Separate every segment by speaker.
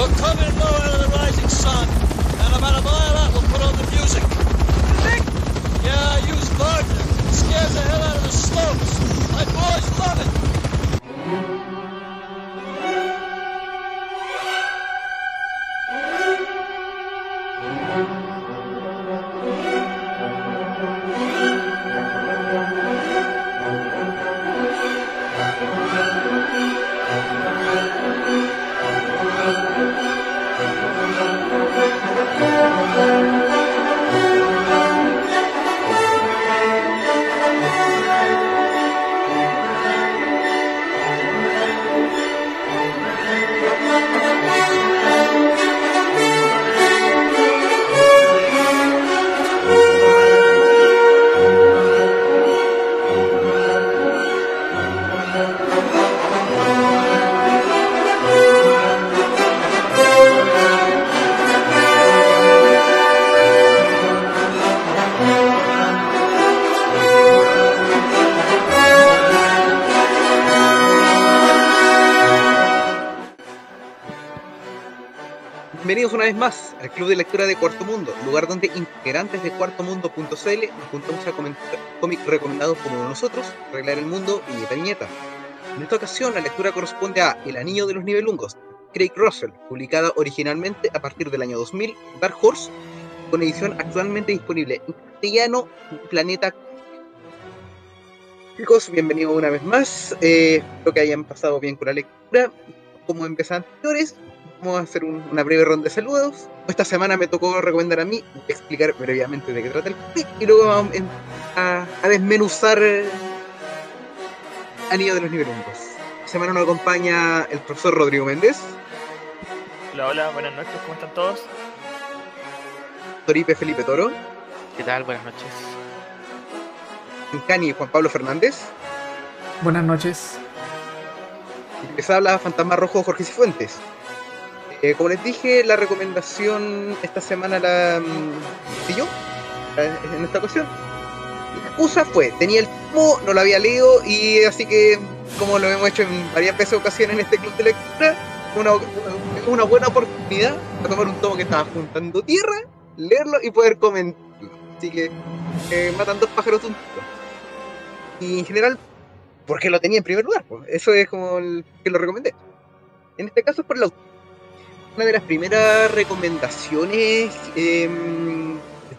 Speaker 1: We're coming low out of the rising sun, and about a mile out we'll put on the music.
Speaker 2: Music?
Speaker 1: Yeah, I use Wagner. It scares the hell out of the slopes. My boys love it.
Speaker 3: Una vez más al Club de Lectura de Cuarto Mundo, lugar donde integrantes de cuartomundo.cl nos juntamos a comentar cómics recomendados de nosotros, arreglar el mundo viñeta viñeta. En esta ocasión la lectura corresponde a El Anillo de los Nivelungos, Craig Russell, publicada originalmente a partir del año 2000, Dark Horse, con edición actualmente disponible en castellano Planeta. Chicos, bienvenidos una vez más. Eh, espero que hayan pasado bien con la lectura. Como veces anteriores, vamos a hacer un- una breve ronda de saludos. Esta semana me tocó recomendar a mí, explicar brevemente de qué trata el cómic y luego vamos a, a desmenuzar eh, Anillo de los Nivelungos. Esta semana nos acompaña el profesor Rodrigo Méndez,
Speaker 2: Hola, hola, buenas noches, ¿cómo están todos?
Speaker 3: Toripe Felipe Toro,
Speaker 4: ¿Qué tal? Buenas noches.
Speaker 3: Cani Juan Pablo Fernández,
Speaker 5: Buenas noches.
Speaker 3: y les habla Fantasma Rojo Jorge Cifuentes. Eh, como les dije, la recomendación esta semana la mm, hice yo, en esta ocasión. La excusa fue, tenía el tomo, no lo había leído y así que, como lo hemos hecho en varias veces ocasiones en este club de lectura, una, una, buena oportunidad para tomar un tomo que estaba juntando tierra, leerlo y poder comentarlo. Así que eh, matan dos pájaros un tiro. Y en general, porque lo tenía en primer lugar, eso es como el que lo recomendé. En este caso es por la autor. Una de las primeras recomendaciones que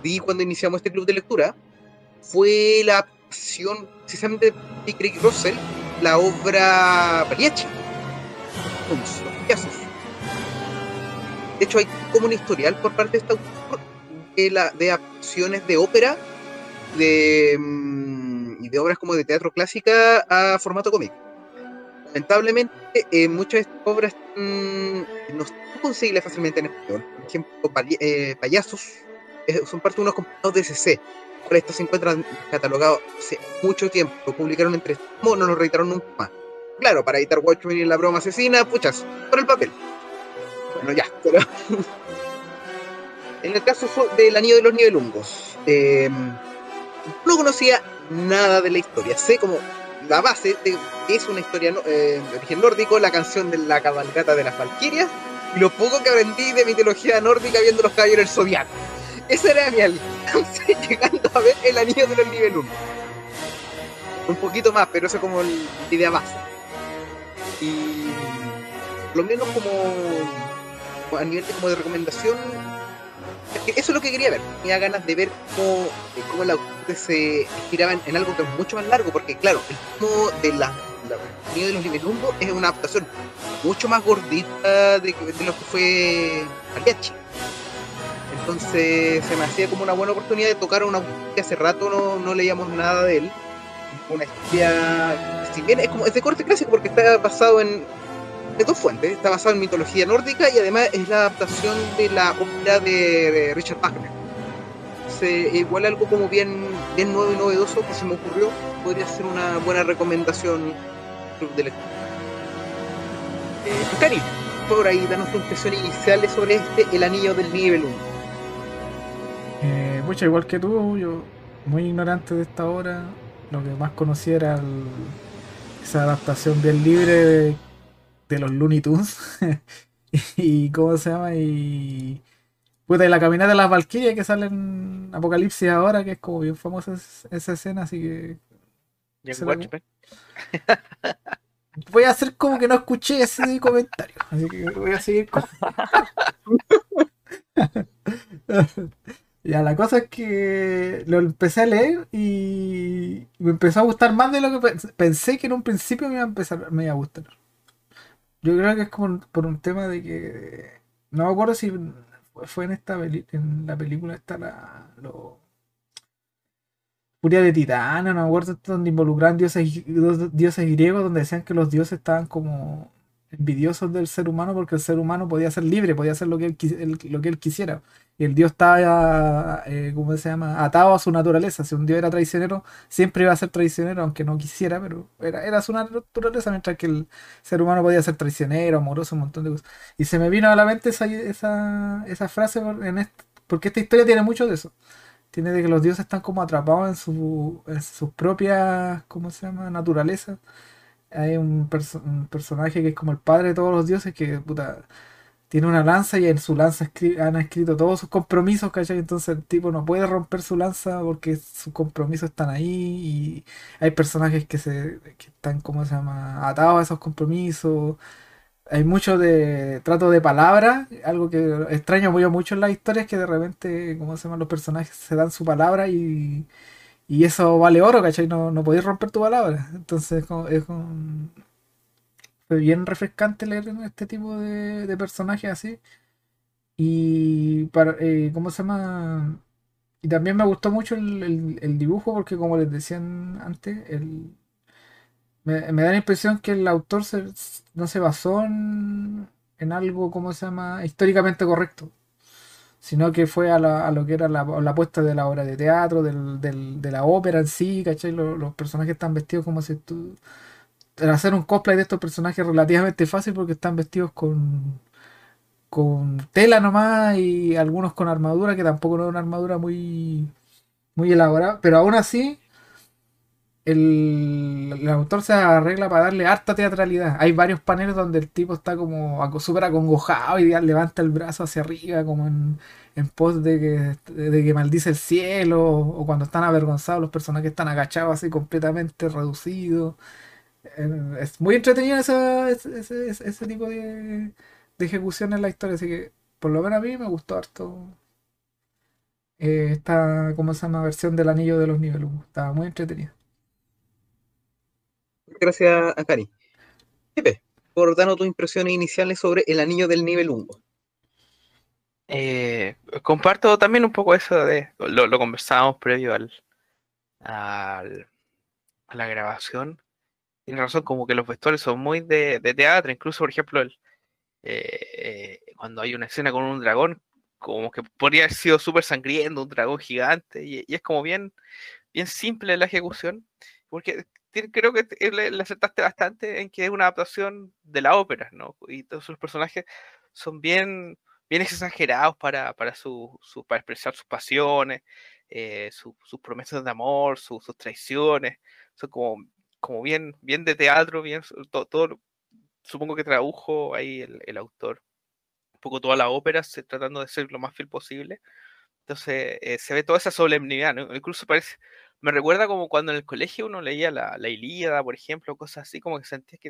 Speaker 3: di cuando iniciamos este club de lectura fue la adaptación precisamente de Craig Russell, la obra payasos. De hecho, hay como un historial por parte de este autor de, la, de adaptaciones de ópera de, y de obras como de teatro clásica a formato cómic. Lamentablemente, eh, muchas de estas obras mm, no son fácilmente en español. Por ejemplo, eh, Payasos eh, son parte de unos compilados de CC. Por estos se encuentran catalogados hace mucho tiempo. Lo publicaron en tres tomos, no lo reeditaron nunca más. Claro, para editar Watchmen y la broma asesina, puchas, por el papel. Bueno, ya, pero. en el caso del Anillo de los Nivelungos, eh, no conocía nada de la historia. Sé como la base es una historia eh, de origen nórdico, la canción de la cabalgata de las Valquirias, y lo poco que aprendí de mitología nórdica viendo los caballeros del Zodiaco. Ese era mi alcance llegando a ver el anillo de los nivel 1. Un poquito más, pero eso es como el- la idea base. Y lo menos como a nivel de, como de recomendación, eso es lo que quería ver. Tenía ganas de ver cómo, cómo autor se giraba en, algo que es mucho más largo, porque claro, el tomo de la, el anillo de los 1 es una adaptación mucho más gordita de, lo que fue Pagliacci. Entonces se me hacía como una buena oportunidad de tocar a un que hace rato no, no leíamos nada de él. Una historia, si es como es de corte clásico porque está basado en de dos fuentes, está basado en mitología nórdica y además es la adaptación de la ópera de, Richard Wagner. Igual algo como bien, bien nuevo y novedoso que se me ocurrió, podría ser una buena recomendación club de lectura. Eh, por ahí, danos tu impresión inicial sobre este, El Anillo del Nivel 1.
Speaker 5: Eh, igual que tú, yo muy ignorante de esta obra. Lo que más conocía era esa adaptación bien libre de, los Looney Tunes. y ¿cómo se llama? Y puta, y la caminata de las Valkyrias que sale en Apocalipsis ahora, que es como bien famosa es- esa escena, así que
Speaker 4: Y en
Speaker 5: Se la-
Speaker 4: Watchmen.
Speaker 5: voy a hacer como que no escuché ese comentario, así que voy a seguir con... Ya, la cosa es que lo empecé a leer y me empezó a gustar más de lo que pens- pensé que en un principio me iba a empezar, me iba a gustar. Yo creo que es como por un tema de que no me acuerdo si fue en esta peli- en la película esta la lo Furia de Titana, no me acuerdo donde involucraban dioses, dios- dioses griegos donde decían que los dioses estaban como envidiosos del ser humano porque el ser humano podía ser libre, podía hacer lo que él, él- lo que él quisiera. Y el dios estaba, eh, ¿cómo se llama? Atado a su naturaleza. Si un dios era traicionero, siempre iba a ser traicionero, aunque no quisiera, pero era, era su naturaleza, mientras que el ser humano podía ser traicionero, amoroso, un montón de cosas. Y se me vino a la mente esa, esa, esa frase porque esta historia tiene mucho de eso. Tiene de que los dioses están como atrapados en, su, en sus propias, ¿cómo se llama? Naturaleza. Hay un, un personaje que es como el padre de todos los dioses que, puta, tiene una lanza y en su lanza han escrito todos sus compromisos, ¿cachai? Entonces el tipo no puede romper su lanza porque sus compromisos están ahí y hay personajes que se que están, ¿cómo se llama? Atados a esos compromisos. Hay mucho de trato de palabra, algo que extraño mucho en las historias, que de repente, ¿cómo se llama? Los personajes se dan su palabra y, y eso vale oro, ¿cachai? No, no podéis romper tu palabra. Entonces como- es un- fue bien refrescante leer este tipo de, de personajes así. Y para, eh, ¿cómo se llama? Y también me gustó mucho el, el- dibujo porque como les decían antes, el, me da la impresión que el autor se- no se basó en, algo, ¿cómo se llama? históricamente correcto, sino que fue a, la- lo que era la, la apuesta de la obra de teatro, del, de la ópera en sí, ¿cachai? Los, los personajes están vestidos como si tú... Hacer un cosplay de estos personajes es relativamente fácil porque están vestidos con, con tela nomás y algunos con armadura, que tampoco no es una armadura muy, muy elaborada, pero aún así el, el autor se arregla para darle harta teatralidad. Hay varios paneles donde el tipo está como súper acongojado y levanta el brazo hacia arriba como en, en pos de que, de que maldice el cielo o cuando están avergonzados los personajes están agachados así completamente reducidos. Eh, Es muy entretenido ese, ese- tipo de, de ejecución en la historia, así que por lo menos a mí me gustó harto eh, esta, ¿cómo se llama? Versión del Anillo de los Nibelungos. Estaba muy entretenida.
Speaker 6: Gracias a Cari. Pepe, por darnos tus impresiones iniciales sobre el anillo del nivel 1.
Speaker 4: Eh, comparto también un poco eso de, lo, conversábamos previo al, a la grabación. Tiene razón, como que los vestuarios son muy de, teatro, incluso por ejemplo el, eh, eh, cuando hay una escena con un dragón, como que podría haber sido súper sangriento, un dragón gigante, y, y es como bien, bien simple la ejecución, porque creo que le, le acertaste bastante en que es una adaptación de la ópera, ¿no? Y todos los personajes son bien, bien exagerados para, para, su, su- para expresar sus pasiones, eh, su- sus promesas de amor, su- sus traiciones, son como, como bien, bien de teatro, bien, todo, todo, supongo que tradujo ahí el, el autor un poco toda la ópera, se- tratando de ser lo más fiel posible. Entonces eh, se ve toda esa solemnidad, ¿no? Incluso parece, me recuerda como cuando en el colegio uno leía la, Ilíada, por ejemplo, cosas así, como que sentías que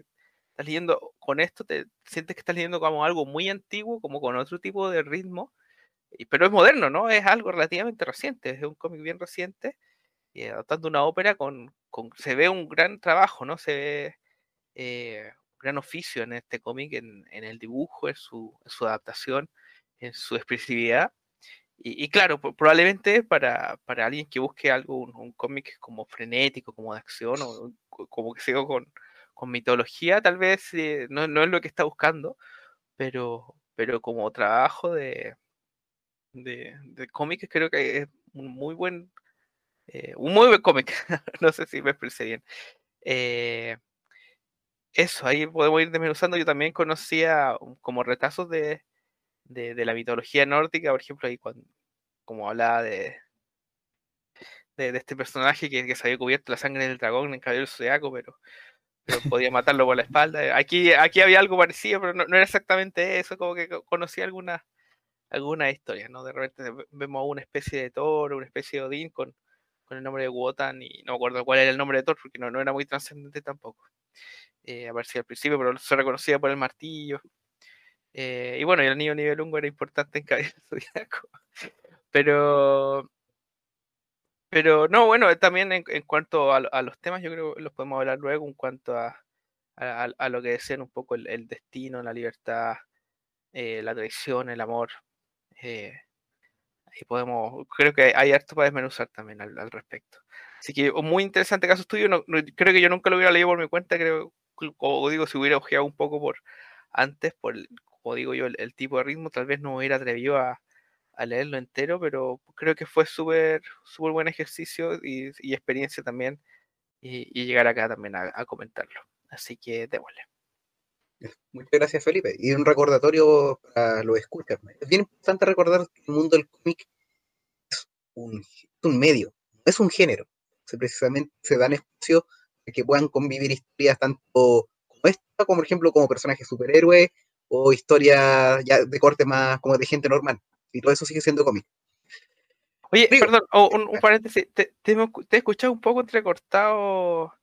Speaker 4: estás leyendo, con esto te sientes que estás leyendo como algo muy antiguo, como con otro tipo de ritmo, pero es moderno, ¿no? Es algo relativamente reciente, es un cómic bien reciente, y adaptando una ópera con, se ve un gran trabajo, ¿no? Se ve eh, un gran oficio en este cómic, en, en el dibujo, en su, en su adaptación, en su expresividad. Y, y claro, probablemente para, para alguien que busque algo, un, un cómic como frenético, como de acción, o como que sigo con, con mitología, tal vez eh, no, no es lo que está buscando, pero, pero como trabajo de, de, de cómic creo que es un muy buen, eh, un muy buen cómic. no sé si me expresé bien. Eh, eso, ahí podemos ir desmenuzando. Yo también conocía um, como retazos de, de, la mitología nórdica, por ejemplo, ahí cuando, como hablaba de, de, este personaje que, que se había cubierto la sangre del dragón en Caballero del Zodiaco, pero pero podía matarlo por la espalda. Aquí, aquí había algo parecido, pero no, era exactamente eso, como que co- conocí algunas algunas historias, ¿no? De repente ve- vemos una especie de Thor, una especie de Odín con, con el nombre de Wotan y no me acuerdo cuál era el nombre de Thor porque no, no era muy trascendente tampoco. Eh, aparecía al principio, pero se reconocía por el martillo. Eh, y bueno, y el anillo nivel era importante en Caballero del Zodiaco. Pero, pero no, bueno, también en, en cuanto a, a los temas, yo creo que los podemos hablar luego en cuanto a, a, a- lo que decían un poco el, el destino, la libertad, eh, la traición, el amor. Eh, ahí podemos, creo que hay, hay harto para desmenuzar también al, al respecto. Así que muy interesante caso estudio. No, no- creo que yo nunca lo hubiera leído por mi cuenta. Creo, como digo, si hubiera ojeado un poco por antes, por como digo yo, el, el tipo de ritmo, tal vez no hubiera atrevido a, a leerlo entero, pero creo que fue súper súper buen ejercicio y, y experiencia también. Y, y llegar acá también a, a comentarlo. Así que démosle.
Speaker 6: Muchas gracias, Felipe. Y un recordatorio para los escuchas. Es bien importante recordar que el mundo del cómic es un, es un medio, no es un género. Se precisamente se dan espacio para que puedan convivir historias tanto como esta, como por ejemplo como personajes superhéroes o historias ya de corte más como de gente normal. Y todo eso sigue siendo cómic.
Speaker 4: Oye,
Speaker 6: Digo-
Speaker 4: perdón, oh, un, un paréntesis. Te, te, he escuchado un poco entrecortado.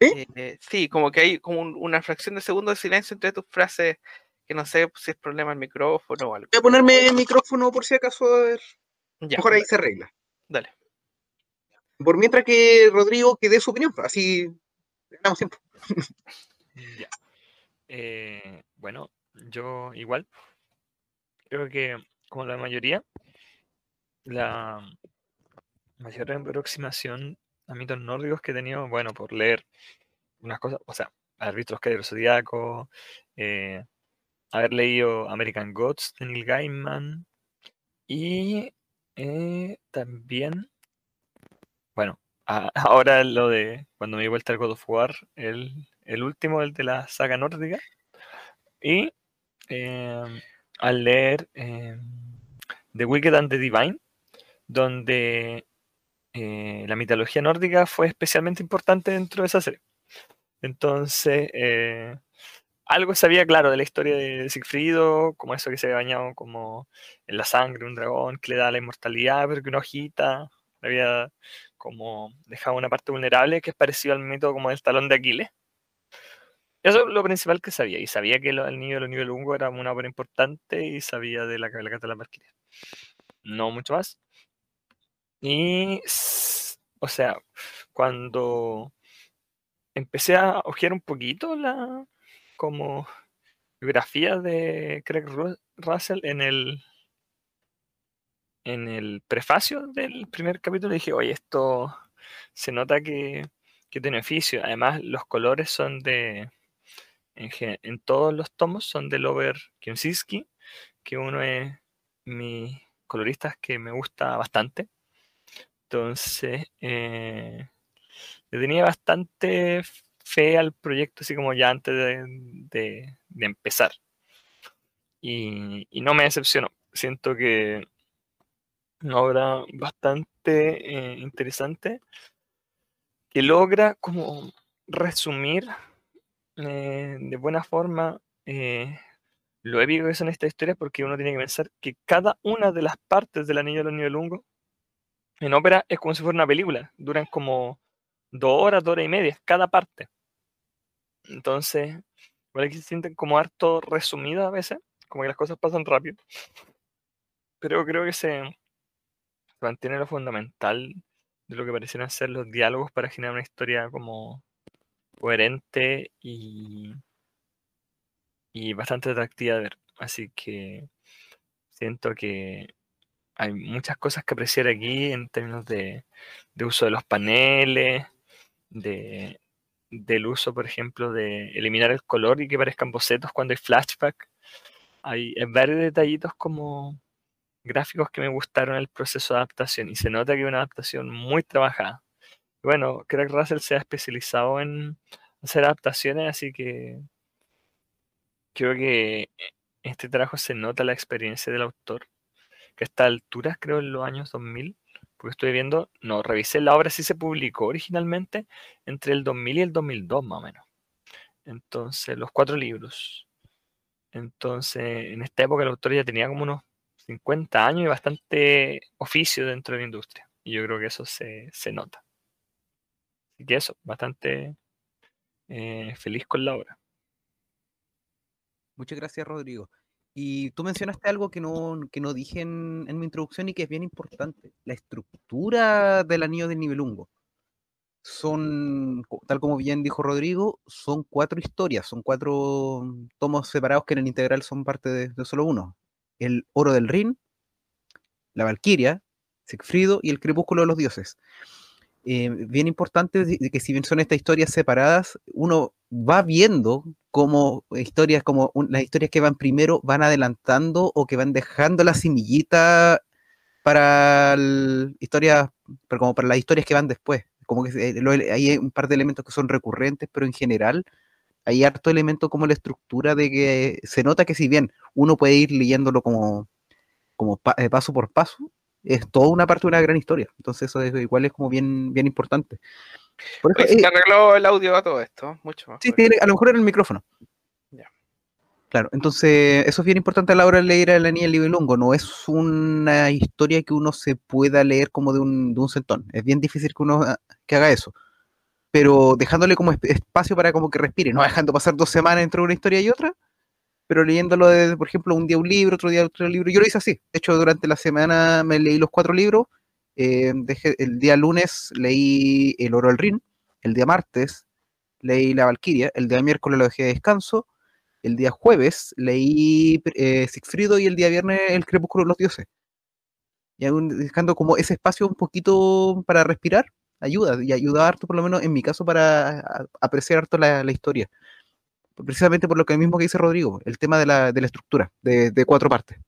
Speaker 6: ¿Sí?
Speaker 4: eh, sí, como que hay como un- una fracción de segundo de silencio entre tus frases, que no sé si es problema el micrófono o algo.
Speaker 6: Voy a ponerme el micrófono por si acaso, a ver.
Speaker 4: Ya,
Speaker 6: Mejor ahí
Speaker 4: dale,
Speaker 6: se arregla.
Speaker 4: dale.
Speaker 6: Por mientras que Rodrigo que dé su opinión, así ganamos tiempo.
Speaker 2: Ya. Eh, bueno, yo igual. Creo que, como la mayoría, la mayor aproximación a mitos nórdicos que he tenido, bueno, por leer unas cosas, o sea, los Caballeros Zodíacos, eh, haber leído American Gods de Neil Gaiman y eh, también, bueno, ahora lo de cuando me di vuelta al God of War, el, el último, el de la saga nórdica, y em, al leer em, The Wicked and the Divine, donde eh, la mitología nórdica fue especialmente importante dentro de esa serie. Entonces, eh, algo sabía claro de la historia de Sigfrido, como eso que se había bañado como en la sangre de un dragón, que le da la inmortalidad, pero que una hojita había como dejado una parte vulnerable, que es parecido al mito como del talón de Aquiles. Eso es lo principal que sabía. Y sabía que el niño de los niveles era una obra importante y sabía de la cabalgata de la Valquiria. No mucho más. Y, o sea, cuando empecé a ojear un poquito la como biografía de Craig Ru- Russell en el en el prefacio del primer capítulo dije, oye, esto se nota que, que tiene oficio. Además, los colores son de, en, todos los tomos son de Lover Kiemsinski, que uno es mi colorista que me gusta bastante. Entonces, eh, le tenía bastante fe al proyecto, así como ya antes de, empezar. Y, y no me decepcionó. Siento que una obra bastante eh, interesante que logra como resumir eh, de buena forma eh, lo épico que son estas historias porque uno tiene que pensar que cada una de las partes del Anillo de los Nibelungos en ópera es como si fuera una película. Duran como dos horas, dos horas y media, cada parte. Entonces, igual que se sienten como harto resumidas a veces, como que las cosas pasan rápido. Pero creo que se, mantiene lo fundamental de lo que parecieran ser los diálogos para generar una historia como coherente y, y bastante atractiva de ver. Así que siento que hay muchas cosas que apreciar aquí en términos de, de uso de los paneles, de, del uso, por ejemplo, de eliminar el color y que parezcan bocetos cuando hay flashback. Hay varios detallitos como gráficos que me gustaron en el proceso de adaptación y se nota que es una adaptación muy trabajada. Bueno, Craig Russell se ha especializado en hacer adaptaciones, así que creo que en este trabajo se nota la experiencia del autor, que a estas alturas, creo en los años 2000, porque estoy viendo, no, revisé la obra, sí se publicó originalmente entre el 2000 y el 2002 más o menos. Entonces, los cuatro libros. Entonces, en esta época el autor ya tenía como unos 50 años y bastante oficio dentro de la industria. Y yo creo que eso se, se nota. Así que eso, bastante eh, feliz con la obra.
Speaker 3: Muchas gracias, Rodrigo. Y tú mencionaste algo que no, que no dije en, en mi introducción y que es bien importante. La estructura del anillo del nivelungo. Son, tal como bien dijo Rodrigo, son cuatro historias, son cuatro mm, tomos separados que en el integral son parte de, de solo uno. El oro del Rin, la Valquiria, Sigfrido y el crepúsculo de los dioses. Eh, bien importante que si bien son estas historias separadas, uno va viendo como historias, como las historias que van primero van adelantando o que van dejando la semillita para historias, pero como para las historias que van después. Como que lo- hay un par de elementos que son recurrentes, pero en general hay harto elemento como la estructura de que se nota que si bien uno puede ir leyéndolo como, como eh, paso por paso, es toda una parte de una gran historia. Entonces eso es- igual es como bien, bien importante. Por eso,
Speaker 4: se
Speaker 3: eh,
Speaker 4: arregló el audio a todo esto, mucho más.
Speaker 3: Sí, tiene- a lo mejor era el micrófono. Claro, entonces eso es bien importante a la hora de leer a la niña Libelungo. No es una historia que uno se pueda leer como de un, de un centón. Es bien difícil que uno ah, que haga eso. Pero dejándole como esp- espacio para como que respire, no dejando pasar dos semanas entre una historia y otra, pero leyéndolo de, por ejemplo, un día un libro, otro día otro libro. Yo lo hice así. De hecho, durante la semana me leí los cuatro libros. eh, el día lunes leí El Oro del Rin. El día martes leí La Valquiria. El día miércoles lo dejé de descanso. El día jueves leí eh, Sigfrido y el día viernes El Crepúsculo de los Dioses. Y aún dejando como ese espacio un poquito para respirar, ayuda. Y ayuda harto, por lo menos en mi caso, para apreciar harto la, la historia. Precisamente por lo que mismo que dice Rodrigo, el tema de la, de la estructura, de, cuatro partes.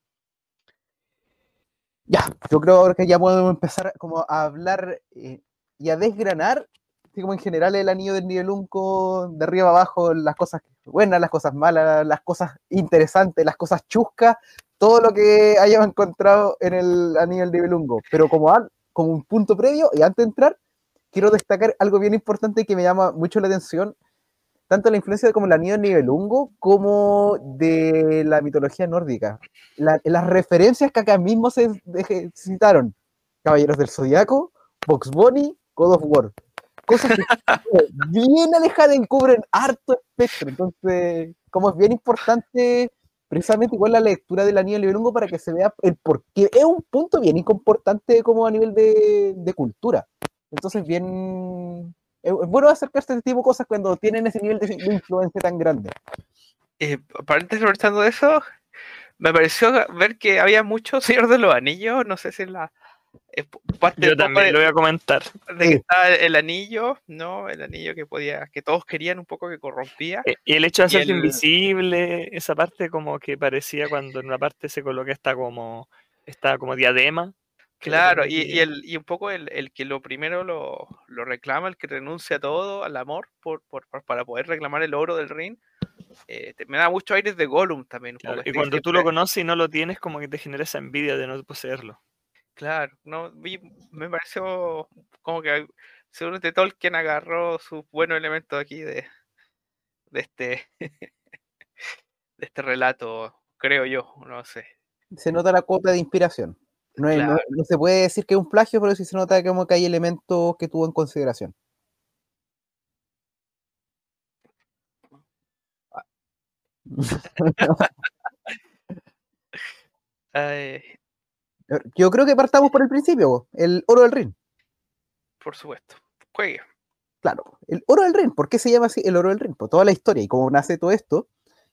Speaker 3: Ya, yo creo que ya podemos empezar como a hablar eh, y a desgranar, como en general el anillo del nivelunco, de arriba abajo, las cosas buenas, las cosas malas, las cosas interesantes, las cosas chuscas, todo lo que hayamos encontrado en el anillo del nivelungo. Pero como, como un punto previo, y antes de entrar, quiero destacar algo bien importante que me llama mucho la atención, tanto la influencia como el anillo del nivelungo, como de la mitología nórdica. La- las referencias que acá mismo se citaron. Caballeros del Zodiaco, Box Bunny, God of War. Cosas que bien alejadas y cubren harto espectro. Entonces, como es bien importante, precisamente igual la lectura del anillo del nivelungo para que se vea el por qué. Es un punto bien importante como a nivel de, de cultura. Entonces, bien... Es es bueno acercarse a este tipo de cosas cuando tienen ese nivel de, influencia tan grande.
Speaker 4: Eh, paréntesis aprovechando de eso, me pareció ver que había mucho Señor de los Anillos, no sé si es la p- parte
Speaker 2: Yo también
Speaker 4: de,
Speaker 2: lo voy a comentar.
Speaker 4: de que
Speaker 3: Sí.
Speaker 4: estaba el anillo, ¿no? El anillo que podía, que todos querían un poco que corrompía.
Speaker 2: Eh, Y el hecho de hacerse
Speaker 4: el-
Speaker 2: invisible, esa parte como que parecía cuando en una parte se coloca esta como, esta como diadema.
Speaker 4: Claro, y, y el, y un poco el, el que lo primero lo, lo reclama, el que renuncia a todo, al amor, por, por- para poder reclamar el oro del ring, eh, te- me da mucho aires de Gollum también. Un
Speaker 2: claro,
Speaker 4: poco,
Speaker 2: y
Speaker 4: este,
Speaker 2: cuando tú lo conoces y no lo tienes, como que te genera esa envidia de no poseerlo.
Speaker 4: Claro, no, vi- me pareció como que seguramente Tolkien agarró sus buenos elementos aquí de, de este de este relato, creo yo, no sé.
Speaker 3: se nota la cuota de inspiración. No, se puede decir que es un plagio, pero sí se nota como que hay elementos que tuvo en consideración.
Speaker 4: Ay,
Speaker 3: Yo creo que partamos por el principio, el oro del Rin.
Speaker 4: por supuesto. Juegue.
Speaker 3: Claro, el oro del Rin. ¿Por qué se llama así el oro del Rin? Por toda la historia y cómo nace todo esto,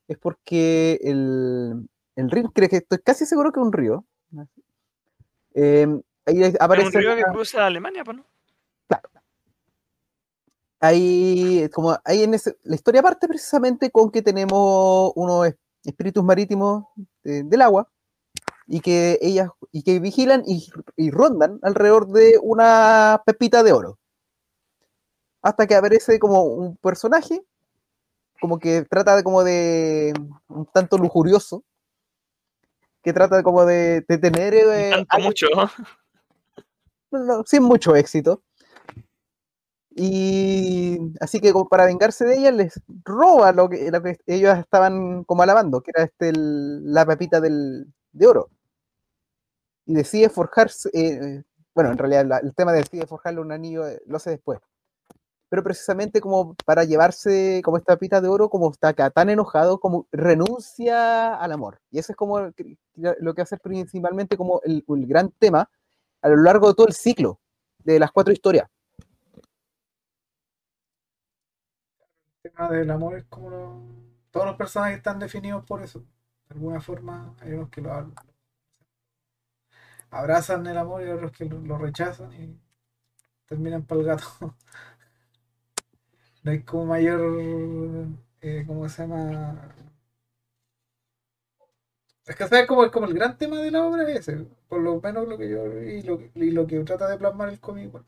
Speaker 3: es porque el, el Rin, creo que estoy casi seguro que es un río. Eh, ahí aparece
Speaker 2: un río que cruza Alemania, pues, ¿no?
Speaker 3: ahí, como ahí en ese- la historia parte precisamente con que tenemos unos es- espíritus marítimos del agua y que ellas y que vigilan y, y rondan alrededor de una pepita de oro hasta que aparece como un personaje como que trata de como de un tanto lujurioso que trata como de, de tener eh,
Speaker 2: Tanto mucho.
Speaker 3: no, sin mucho éxito.
Speaker 6: Y así que como para vengarse de ella les roba lo que, lo que ellos estaban como alabando, que era este el- la pepita del, de oro. Y decide forjarse, eh, bueno, en realidad la- el tema de decide forjarle un anillo eh, lo hace después. Pero precisamente como para llevarse como esta pepita de oro, como está acá tan enojado, como renuncia al amor. Y eso es como lo que hace principalmente como el, gran tema a lo largo de todo el ciclo de las cuatro historias.
Speaker 5: El tema del amor es como lo- todos los personajes están definidos por eso. De alguna forma hay unos que lo ab- abrazan el amor y otros que lo, lo rechazan y terminan para el gato. No hay como mayor, eh, ¿cómo se llama? Es que sabes como, como el gran tema de la obra es ese, por lo menos lo que yo y lo, y lo que trata de plasmar el cómic. bueno.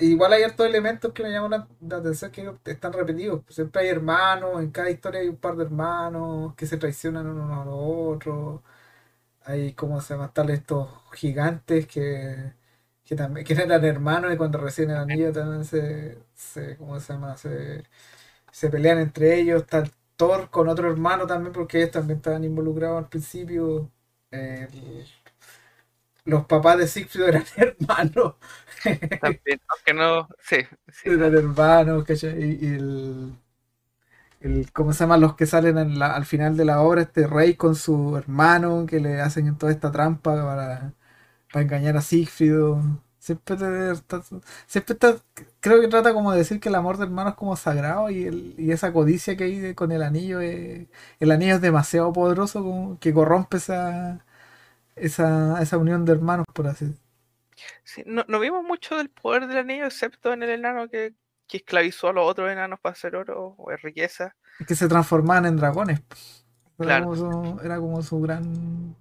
Speaker 5: Igual hay hartos elementos que me llaman la, atención que están repetidos. Pues siempre hay hermanos, en cada historia hay un par de hermanos que se traicionan unos a los otros. Hay, ¿cómo se llama? Están estos gigantes que, que también que eran hermanos y cuando reciben el anillo también se, se ¿cómo se llama? Se, se pelean entre ellos. Está el Thor con otro hermano también porque ellos también estaban involucrados al principio. El- los papás de Siegfried eran hermanos.
Speaker 4: También, aunque no, sí, sí.
Speaker 5: Eran hermanos, ¿cachai? Y, y el, el- ¿Cómo se llaman los que salen en la- al final de la obra? Este rey con su hermano que le hacen toda esta trampa para, para engañar a Siegfried. Siempre, te- está- siempre está, creo que trata como de decir que el amor de hermano es como sagrado y, el- y esa codicia que hay de- con el anillo, es- el anillo es demasiado poderoso como que corrompe esa, esa, esa unión de hermanos, por así decirlo.
Speaker 4: Sí, no, no vimos mucho del poder del anillo, excepto en el enano que, que esclavizó a los otros enanos para hacer oro o riqueza.
Speaker 5: que se transformaban en dragones. Era,
Speaker 4: Claro.
Speaker 5: como su, era como su gran.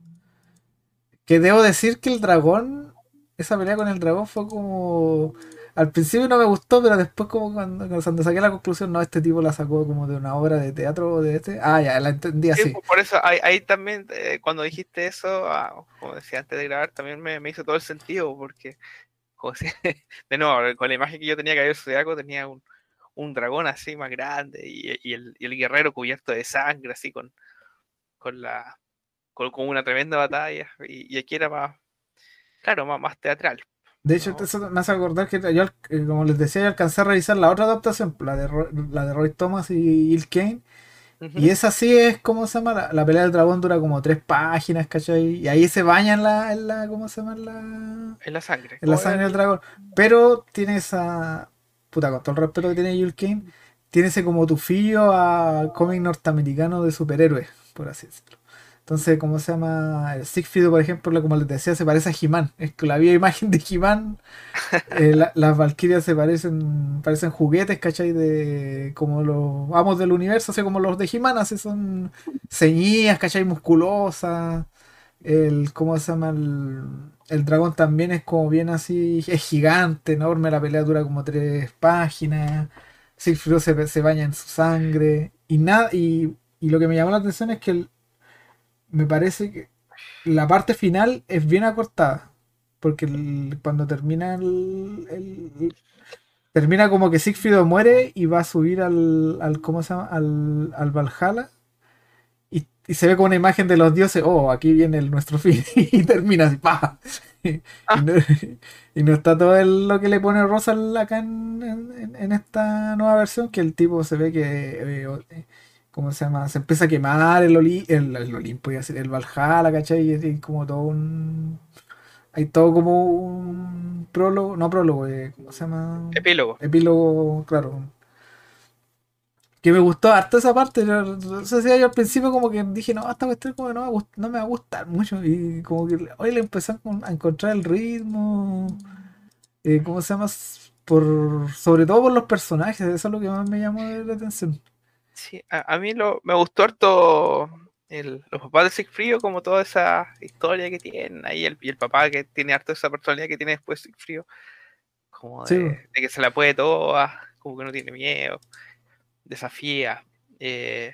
Speaker 5: Que debo decir que el dragón, esa pelea con el dragón fue como. Al principio no me gustó, pero después, como cuando, cuando saqué la conclusión, no, este tipo la sacó como de una obra de teatro o de este. Ah, ya, la entendí
Speaker 4: Sí,
Speaker 5: así.
Speaker 4: pues, por eso ahí, ahí también, eh, cuando dijiste eso, ah, como decía antes de grabar, también me, me hizo todo el sentido, porque, decía, de nuevo, con la imagen que yo tenía que había Zodiaco, tenía un, un dragón así más grande y, y el, y el guerrero cubierto de sangre, así con, con la con, con una tremenda batalla, y, y aquí era más, claro, más, más teatral.
Speaker 5: De hecho,
Speaker 4: No.
Speaker 5: eso me hace acordar que yo, eh, como les decía, yo alcancé a revisar la otra adaptación, la de, Roy, la de Roy Thomas y Gil Kane. Y esa sí es, ¿cómo se llama? La, la pelea del dragón dura como tres páginas, ¿cachai? Y ahí se baña en la, en la ¿cómo se llama? En la,
Speaker 4: En la sangre.
Speaker 5: en la
Speaker 4: como
Speaker 5: sangre
Speaker 4: el-
Speaker 5: del dragón. Pero tiene esa. Puta, con todo el respeto que tiene Yul Kane, tiene ese como tufillo a cómic norteamericano de superhéroes, por así decirlo. Entonces, ¿cómo se llama? Siegfried, por ejemplo, como les decía, se parece a He-Man. Es que la vía imagen de He-Man, eh, la- las Valkyrias se parecen, parecen juguetes, ¿cachai? De, como los amos del universo, así como los de He-Man, así son ceñidas, ¿cachai? Musculosas. El, ¿cómo se llama? El, el dragón también es como bien así, es gigante, enorme, la pelea dura como tres páginas. Siegfried se, se baña en su sangre. Y nada, y, y lo que me llamó la atención es que el- me parece que la parte final es bien acortada. Porque el- cuando termina el, el- termina como que Siegfried muere y va a subir al, al ¿cómo se llama? al, al Valhalla y, y se ve como una imagen de los dioses, oh, aquí viene el, nuestro fin, y termina así, ¡pa! Y, no, y no está todo el- lo que le pone Rosa acá en, en- en esta nueva versión, que el tipo se ve que, eh, ¿cómo se llama? Se empieza a quemar el, Oli- el, el Olimpo, decir, el Valhalla, ¿cachai? Y es como todo un... Hay todo como un prólogo, no prólogo, eh, ¿cómo se llama?
Speaker 4: Epílogo.
Speaker 5: epílogo, claro. Que me gustó harto esa parte. Yo, no sé si yo al principio como que dije, no, esta cuestión como que no me, gust- no me va a gustar mucho. Y como que hoy le empecé a encontrar el ritmo. eh, ¿Cómo se llama? Por, sobre todo por los personajes, eso es lo que más me llamó la atención.
Speaker 4: Sí, a, a mí lo, me gustó harto el, los papás de Siegfried, como toda esa historia que tienen ahí, el, y el papá que tiene harto esa personalidad que tiene después Siegfried, como de, que se la puede toda, como que no tiene miedo, desafía. eh,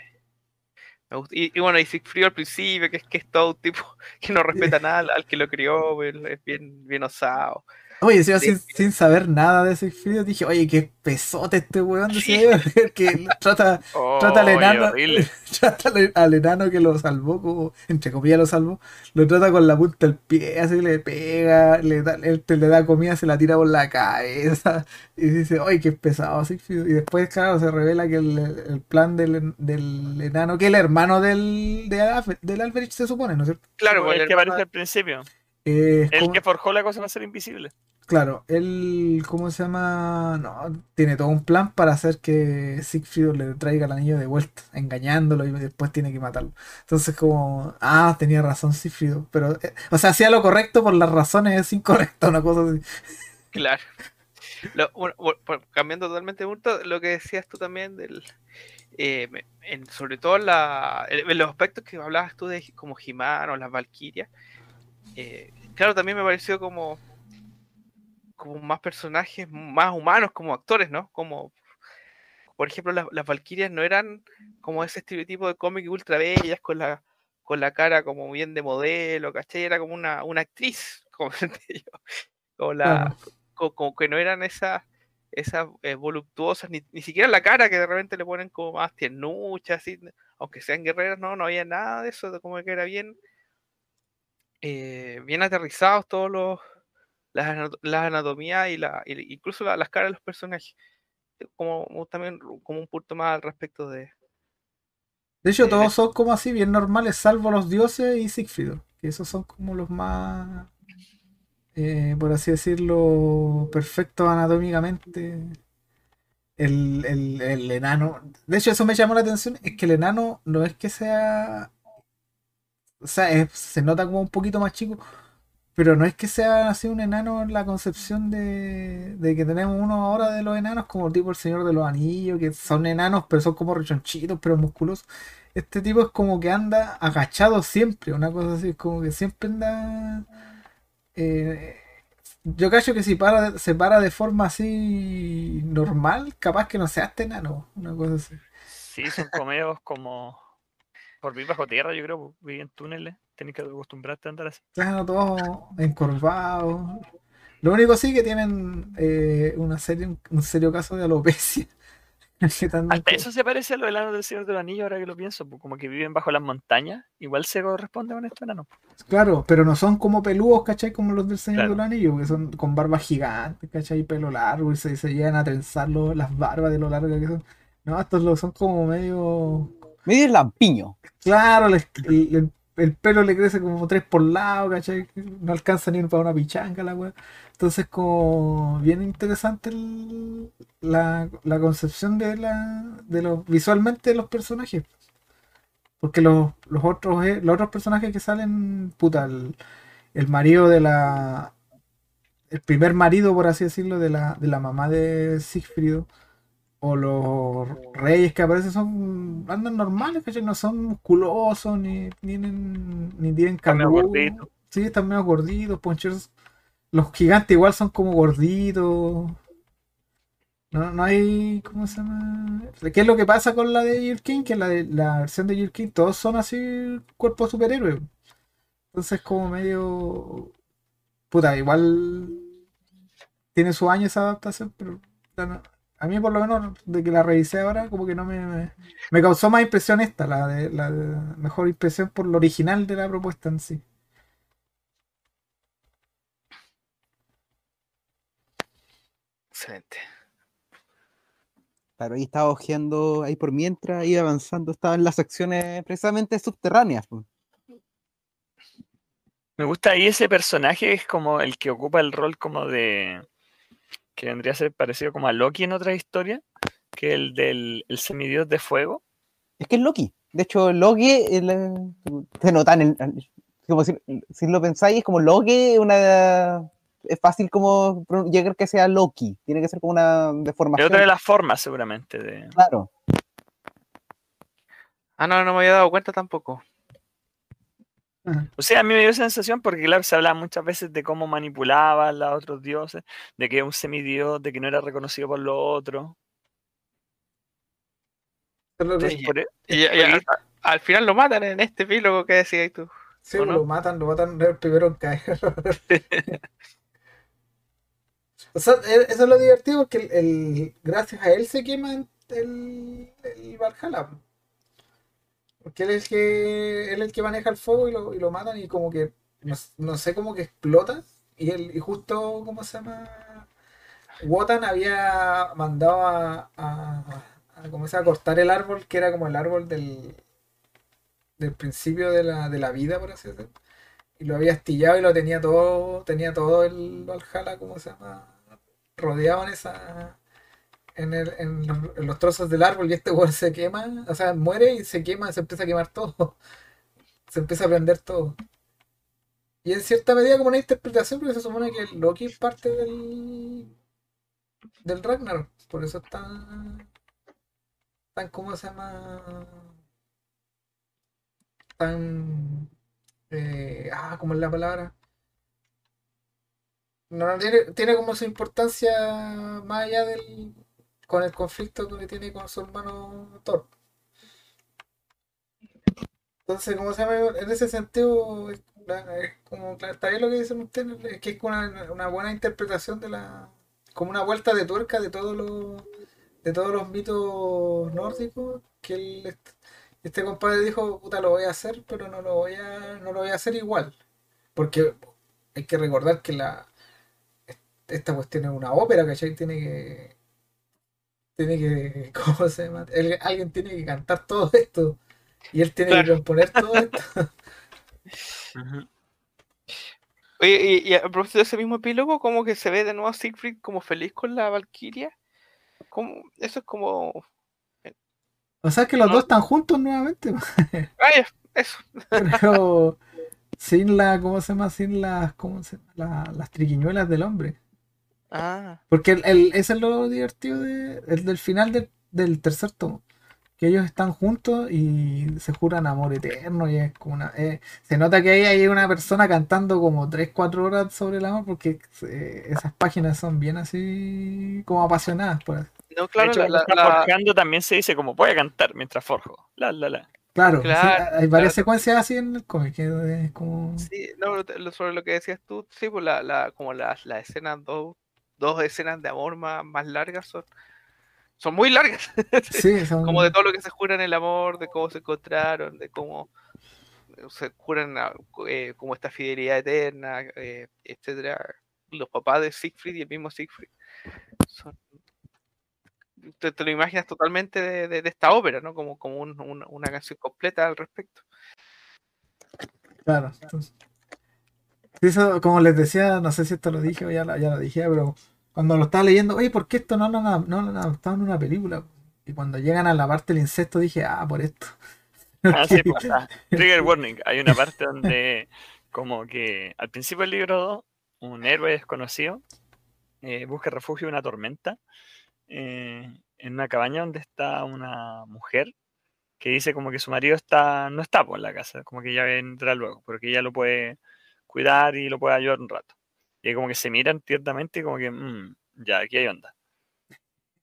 Speaker 4: me gust- y, y bueno, y Siegfried al principio, que es que es todo un tipo que no respeta nada al, al que lo crió, pues, es bien, bien osado.
Speaker 5: Oye, yo
Speaker 6: Sí.
Speaker 5: sin, sin saber nada de ese video dije, oye, qué pesote este weón decía yo, que trata, trata al
Speaker 2: Oh,
Speaker 5: enano, trata al, enano que lo salvó, como, entre comillas lo salvó, lo trata con la punta del pie, así le pega, le da, él te le da comida, se la tira por la cabeza, y dice, oye, qué pesado Siegfried. Y después, claro, se revela que el, el plan del, del enano, que es el hermano del, de del Alberich se supone, ¿no es cierto?
Speaker 4: Claro,
Speaker 2: el
Speaker 4: el
Speaker 2: que aparece al principio.
Speaker 5: Eh,
Speaker 2: El
Speaker 5: como-
Speaker 2: que forjó la cosa para ser invisible.
Speaker 5: Claro, él, ¿cómo se llama? No, tiene todo un plan para hacer que Siegfried le traiga el anillo de vuelta, engañándolo y después tiene que matarlo. Entonces como, ah, tenía razón Siegfried, pero, eh, o sea, hacía lo correcto por las razones incorrectas, una cosa así.
Speaker 4: Claro. Lo- bueno, cambiando totalmente lo que decías tú también del eh, en- sobre todo la, en los aspectos que hablabas tú de como Jimán o las Valquirias, eh, claro, también me pareció como como más personajes más humanos como actores, ¿no? Como por ejemplo las, las Valquirias no eran como ese estereotipo de cómic ultra bellas con la con la cara como bien de modelo, ¿cachai? Era como una, una actriz, como. Como la,
Speaker 5: Claro.
Speaker 4: co- como que no eran esas esas eh, voluptuosas, ni, ni siquiera la cara que de repente le ponen como más tiernuchas, así, aunque sean guerreras, no, no había nada de eso, de como que era bien, eh, bien aterrizados todos los las, anato- las anatomías y la, y incluso la- las caras de los personajes. Como, como también como un punto más al respecto de.
Speaker 5: De hecho,
Speaker 4: Eh,
Speaker 5: todos son como así, bien normales, salvo los dioses y Siegfried, que esos son como los más, eh, por así decirlo, perfectos anatómicamente. El, el, el enano, de hecho, eso me llamó la atención, es que el enano no es que sea, o sea, es- se nota como un poquito más chico, pero no es que sea así un enano en la concepción de, de que tenemos uno ahora de los enanos, como tipo el Señor de los Anillos, que son enanos, pero son como rechonchitos, pero musculosos. Este tipo es como que anda agachado siempre, una cosa así, es como que siempre anda. eh, yo cacho que si para, se para de forma así normal, capaz que no sea este enano, una cosa así.
Speaker 2: Sí, son comedios como por vivir bajo tierra, yo creo, vivir en túneles. Tienes que acostumbrarte a andar así.
Speaker 5: Claro, todos encorvados. Lo único sí que tienen eh, una serie, un serio caso de alopecia. Que
Speaker 2: Hasta eso se parece a los enanos del Señor de los Anillos, ahora que lo pienso, pues, como que viven bajo las montañas. Igual se corresponde con estos enanos.
Speaker 5: Claro, pero no son como peludos, ¿cachai? Como los del Señor
Speaker 2: Claro.
Speaker 5: de los Anillos, porque son con barbas gigantes, ¿cachai? Pelo largo y se, se llegan a trenzar los- las barbas de lo largas que son. No, estos lo- son como medio.
Speaker 3: Medio lampiño.
Speaker 5: Claro, les- el, el- el pelo le crece como tres por lado, ¿cachai? No alcanza ni para una pichanga la weá. Entonces, como bien interesante la, la concepción de la de los visualmente de los personajes. Porque los, los otros eh, los otros personajes que salen, puta, el, el marido de la el primer marido, por así decirlo, de la, de la mamá de Siegfried, o los reyes que aparecen son andan normales, ¿cachai? No son musculosos, ni tienen, ni tienen
Speaker 2: gorditos.
Speaker 5: Sí, están medio gorditos, poncheros. Los gigantes igual son como gorditos. No, no hay. ¿Cómo se llama? ¿Qué es lo que pasa con la de Jill King? Que la, de, la versión de Jill King, todos son así cuerpos superhéroes. Entonces, como medio. Puta, igual. Tiene su año esa adaptación, pero. A mí, por lo menos, de que la revisé ahora, como que no me. Me, me causó más impresión esta, la de, la de- mejor impresión por lo original de la propuesta en sí.
Speaker 4: Excelente.
Speaker 3: Claro, ahí estaba ojeando, ahí por mientras iba avanzando, estaba en las secciones precisamente subterráneas.
Speaker 2: Me gusta ahí ese personaje, es como el que ocupa el rol como de. Que vendría a ser parecido como a Loki en otra historia, que el del el semidios de fuego.
Speaker 3: Es que es Loki. De hecho, Loki, el, eh, se nota en el- como si, si lo pensáis, es como Loki, una es fácil como llegar que sea Loki. Tiene que ser como una
Speaker 2: Es
Speaker 3: deformación.
Speaker 2: otra de las formas, seguramente. De...
Speaker 3: Claro.
Speaker 4: Ah, no, no me había dado cuenta tampoco.
Speaker 5: Ajá.
Speaker 2: O sea, a mí me dio sensación porque, claro, se hablaba muchas veces de cómo manipulaba a los otros dioses, de que era un semidios, de que no era reconocido por los otros. Entonces,
Speaker 4: Sí.
Speaker 2: por e-
Speaker 4: Y, al, al final lo matan en este epílogo que decías tú.
Speaker 5: Sí,
Speaker 4: ¿O no?
Speaker 5: lo matan, lo matan el primero en caer. O sea, e- eso es lo divertido porque el, el- gracias a él se quema el, el Valhalla. Porque él es el que, él es el que maneja el fuego y lo, y lo matan y como que, no, no sé cómo que explota. Y, él, y justo, ¿cómo se llama? Wotan había mandado a, a, a, a cortar el árbol que era como el árbol del, del principio de la, de la vida, por así decirlo. Y lo había astillado y lo tenía todo, tenía todo el Valhalla, ¿cómo se llama? Rodeado en esa, en, el- en los, trozos del árbol y este weón se quema, o sea, muere y se quema, se empieza a quemar todo. Se empieza a prender todo. Y en cierta medida como una interpretación, porque se supone que Loki es parte del, del Ragnarok. Por eso está tan, ¿cómo se llama? Tan, eh, ah, ¿cómo es la palabra? No, no, tiene, tiene como su importancia más allá del, con el conflicto que tiene con su hermano Thor. Entonces, ¿cómo se llama? En ese sentido, es, es como, está bien lo que dicen ustedes, es que es una, buena interpretación de la, como una vuelta de tuerca de todos los, de todos los mitos nórdicos, que él, est- este compadre dijo, puta, lo voy a hacer, pero no lo voy a, no lo voy a hacer igual. Porque hay que recordar que la, esta cuestión es una ópera, ¿cachai? Tiene que, tiene que, ¿cómo se llama? Alguien tiene que cantar todo esto. Y él tiene que componer todo esto.
Speaker 4: Oye, y, y a propósito de ese mismo epílogo, como que se ve de nuevo a Siegfried como feliz con la Valkyria. Como, eso es como.
Speaker 5: O sea que los
Speaker 4: No.
Speaker 5: dos están juntos nuevamente,
Speaker 4: Ay, eso.
Speaker 5: pero sin la, ¿cómo se llama? Sin las, ¿cómo se llama? La- las triquiñuelas del hombre.
Speaker 4: Ah,
Speaker 5: Porque el, el- ese es lo divertido de, el del final del, del tercer tomo. Que ellos están juntos y se juran amor eterno. Y es como una, eh, se nota que ahí hay una persona cantando como 3-4 horas sobre el amor. Porque eh, esas páginas son bien así como apasionadas. Por así.
Speaker 4: no,
Speaker 2: De
Speaker 4: claro,
Speaker 2: hecho,
Speaker 4: la,
Speaker 2: cuando
Speaker 4: la-
Speaker 2: está
Speaker 4: la-
Speaker 2: forjando también se dice como voy a cantar mientras forjo. La, la, la.
Speaker 5: Claro, sí,
Speaker 4: Claro,
Speaker 5: hay varias
Speaker 4: claro.
Speaker 5: secuencias así en el cómic. Que es como.
Speaker 4: Sí, no, sobre lo que decías tú, sí, pues la, la, como las las escenas, dos, dos escenas de amor más, más largas son, son muy largas.
Speaker 5: Sí, son-
Speaker 4: como de todo lo que se juran el amor, de cómo se encontraron, de cómo se juran a- eh, como esta fidelidad eterna, eh, etcétera. Los papás de Siegfried y el mismo Siegfried son te, te lo imaginas totalmente de, de- de esta ópera, ¿no? Como, como un- un- una canción completa al respecto.
Speaker 5: Claro. entonces- Eso, como les decía, no sé si esto lo dije o ya, lo- ya lo dije, pero cuando lo estaba leyendo, oye, ¿por qué esto no lo no, lo han adaptado en una película? Y cuando llegan a la parte del incesto dije, ah, por esto.
Speaker 2: Ah, sí, pues, ah, Trigger warning. Hay una parte donde, como que al principio del libro 2, un héroe desconocido eh, busca refugio en una tormenta eh, en una cabaña donde está una mujer que dice como que su marido está no está por la casa, como que ya vendrá luego, porque ella lo puede cuidar y lo puede ayudar un rato. Y como que se miran tiernamente y como que, "Mm, ya, aquí hay onda.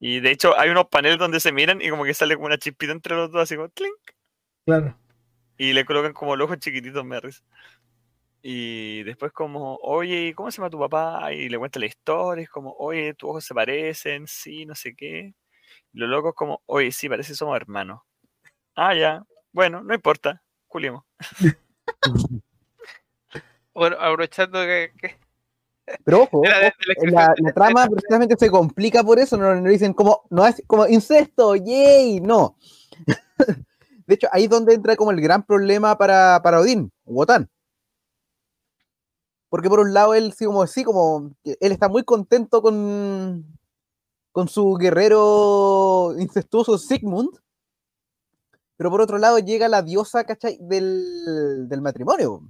Speaker 2: Y de hecho hay unos paneles donde se miran y como que sale como una chispita entre los dos, así como, "Tlink".
Speaker 5: Claro.
Speaker 2: Y le colocan como los ojos chiquititos, me risa. Y después como, oye, ¿cómo se llama tu papá? Y le cuenta la historia, es como, oye, tus ojos se parecen, sí, no sé qué. Y lo loco es como, oye, sí, parece que somos hermanos. Ah, ya, bueno, no importa, culiemos.
Speaker 4: Bueno, aprovechando que, que-
Speaker 3: Pero ojo,
Speaker 4: la-
Speaker 3: trama precisamente se complica por eso, no, no dicen como, no es como incesto, yay, no. De hecho, ahí es donde entra como el gran problema para, para Odín, Wotan. Porque por un lado él sí como sí, como él está muy contento con, con su guerrero incestuoso Sigmund. Pero por otro lado llega la diosa, ¿cachai? Del, del matrimonio.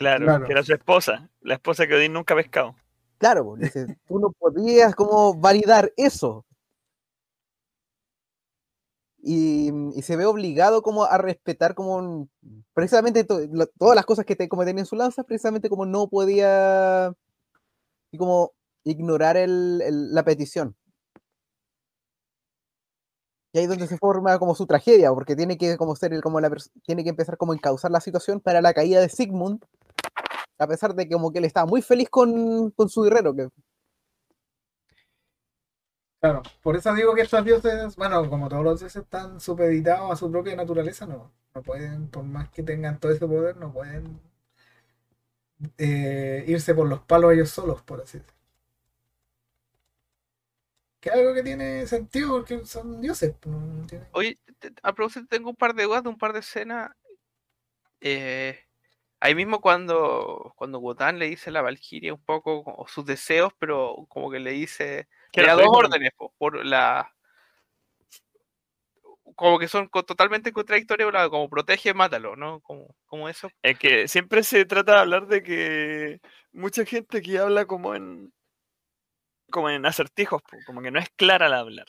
Speaker 2: Claro,
Speaker 5: Claro.
Speaker 2: que era su esposa, la esposa que Odín nunca ha pescado.
Speaker 3: Claro, pues, dice, tú no podías como validar eso. Y, y se ve obligado como a respetar como un- precisamente to- lo- todas las cosas que te, como tenía en su lanza, precisamente como no podía y como ignorar el- el- la petición. Y ahí es donde se forma como su tragedia, porque tiene que como ser el, como la tiene que empezar como a encauzar la situación para la caída de Sigmund, a pesar de que como que él estaba muy feliz con, con su guerrero, que
Speaker 5: Claro, por eso digo que estos dioses, bueno, como todos los dioses están supeditados a su propia naturaleza, no, no pueden, por más que tengan todo ese poder, no pueden eh, irse por los palos ellos solos, por así decirlo. Que es algo que tiene sentido porque son dioses. pues,
Speaker 4: Oye, a propósito, tengo un par de dudas de un par de escenas. Eh, ahí mismo cuando, cuando Wotan le dice a la Valkyria un poco como sus deseos, pero como que le dice,
Speaker 2: Que
Speaker 4: dos órdenes po, por la... Como que son totalmente contradictorios, la- como protege, mátalo, ¿no? Como, como eso.
Speaker 2: Es que siempre se trata de hablar de que mucha gente que habla como en como en acertijos, po, como que no es clara al hablar.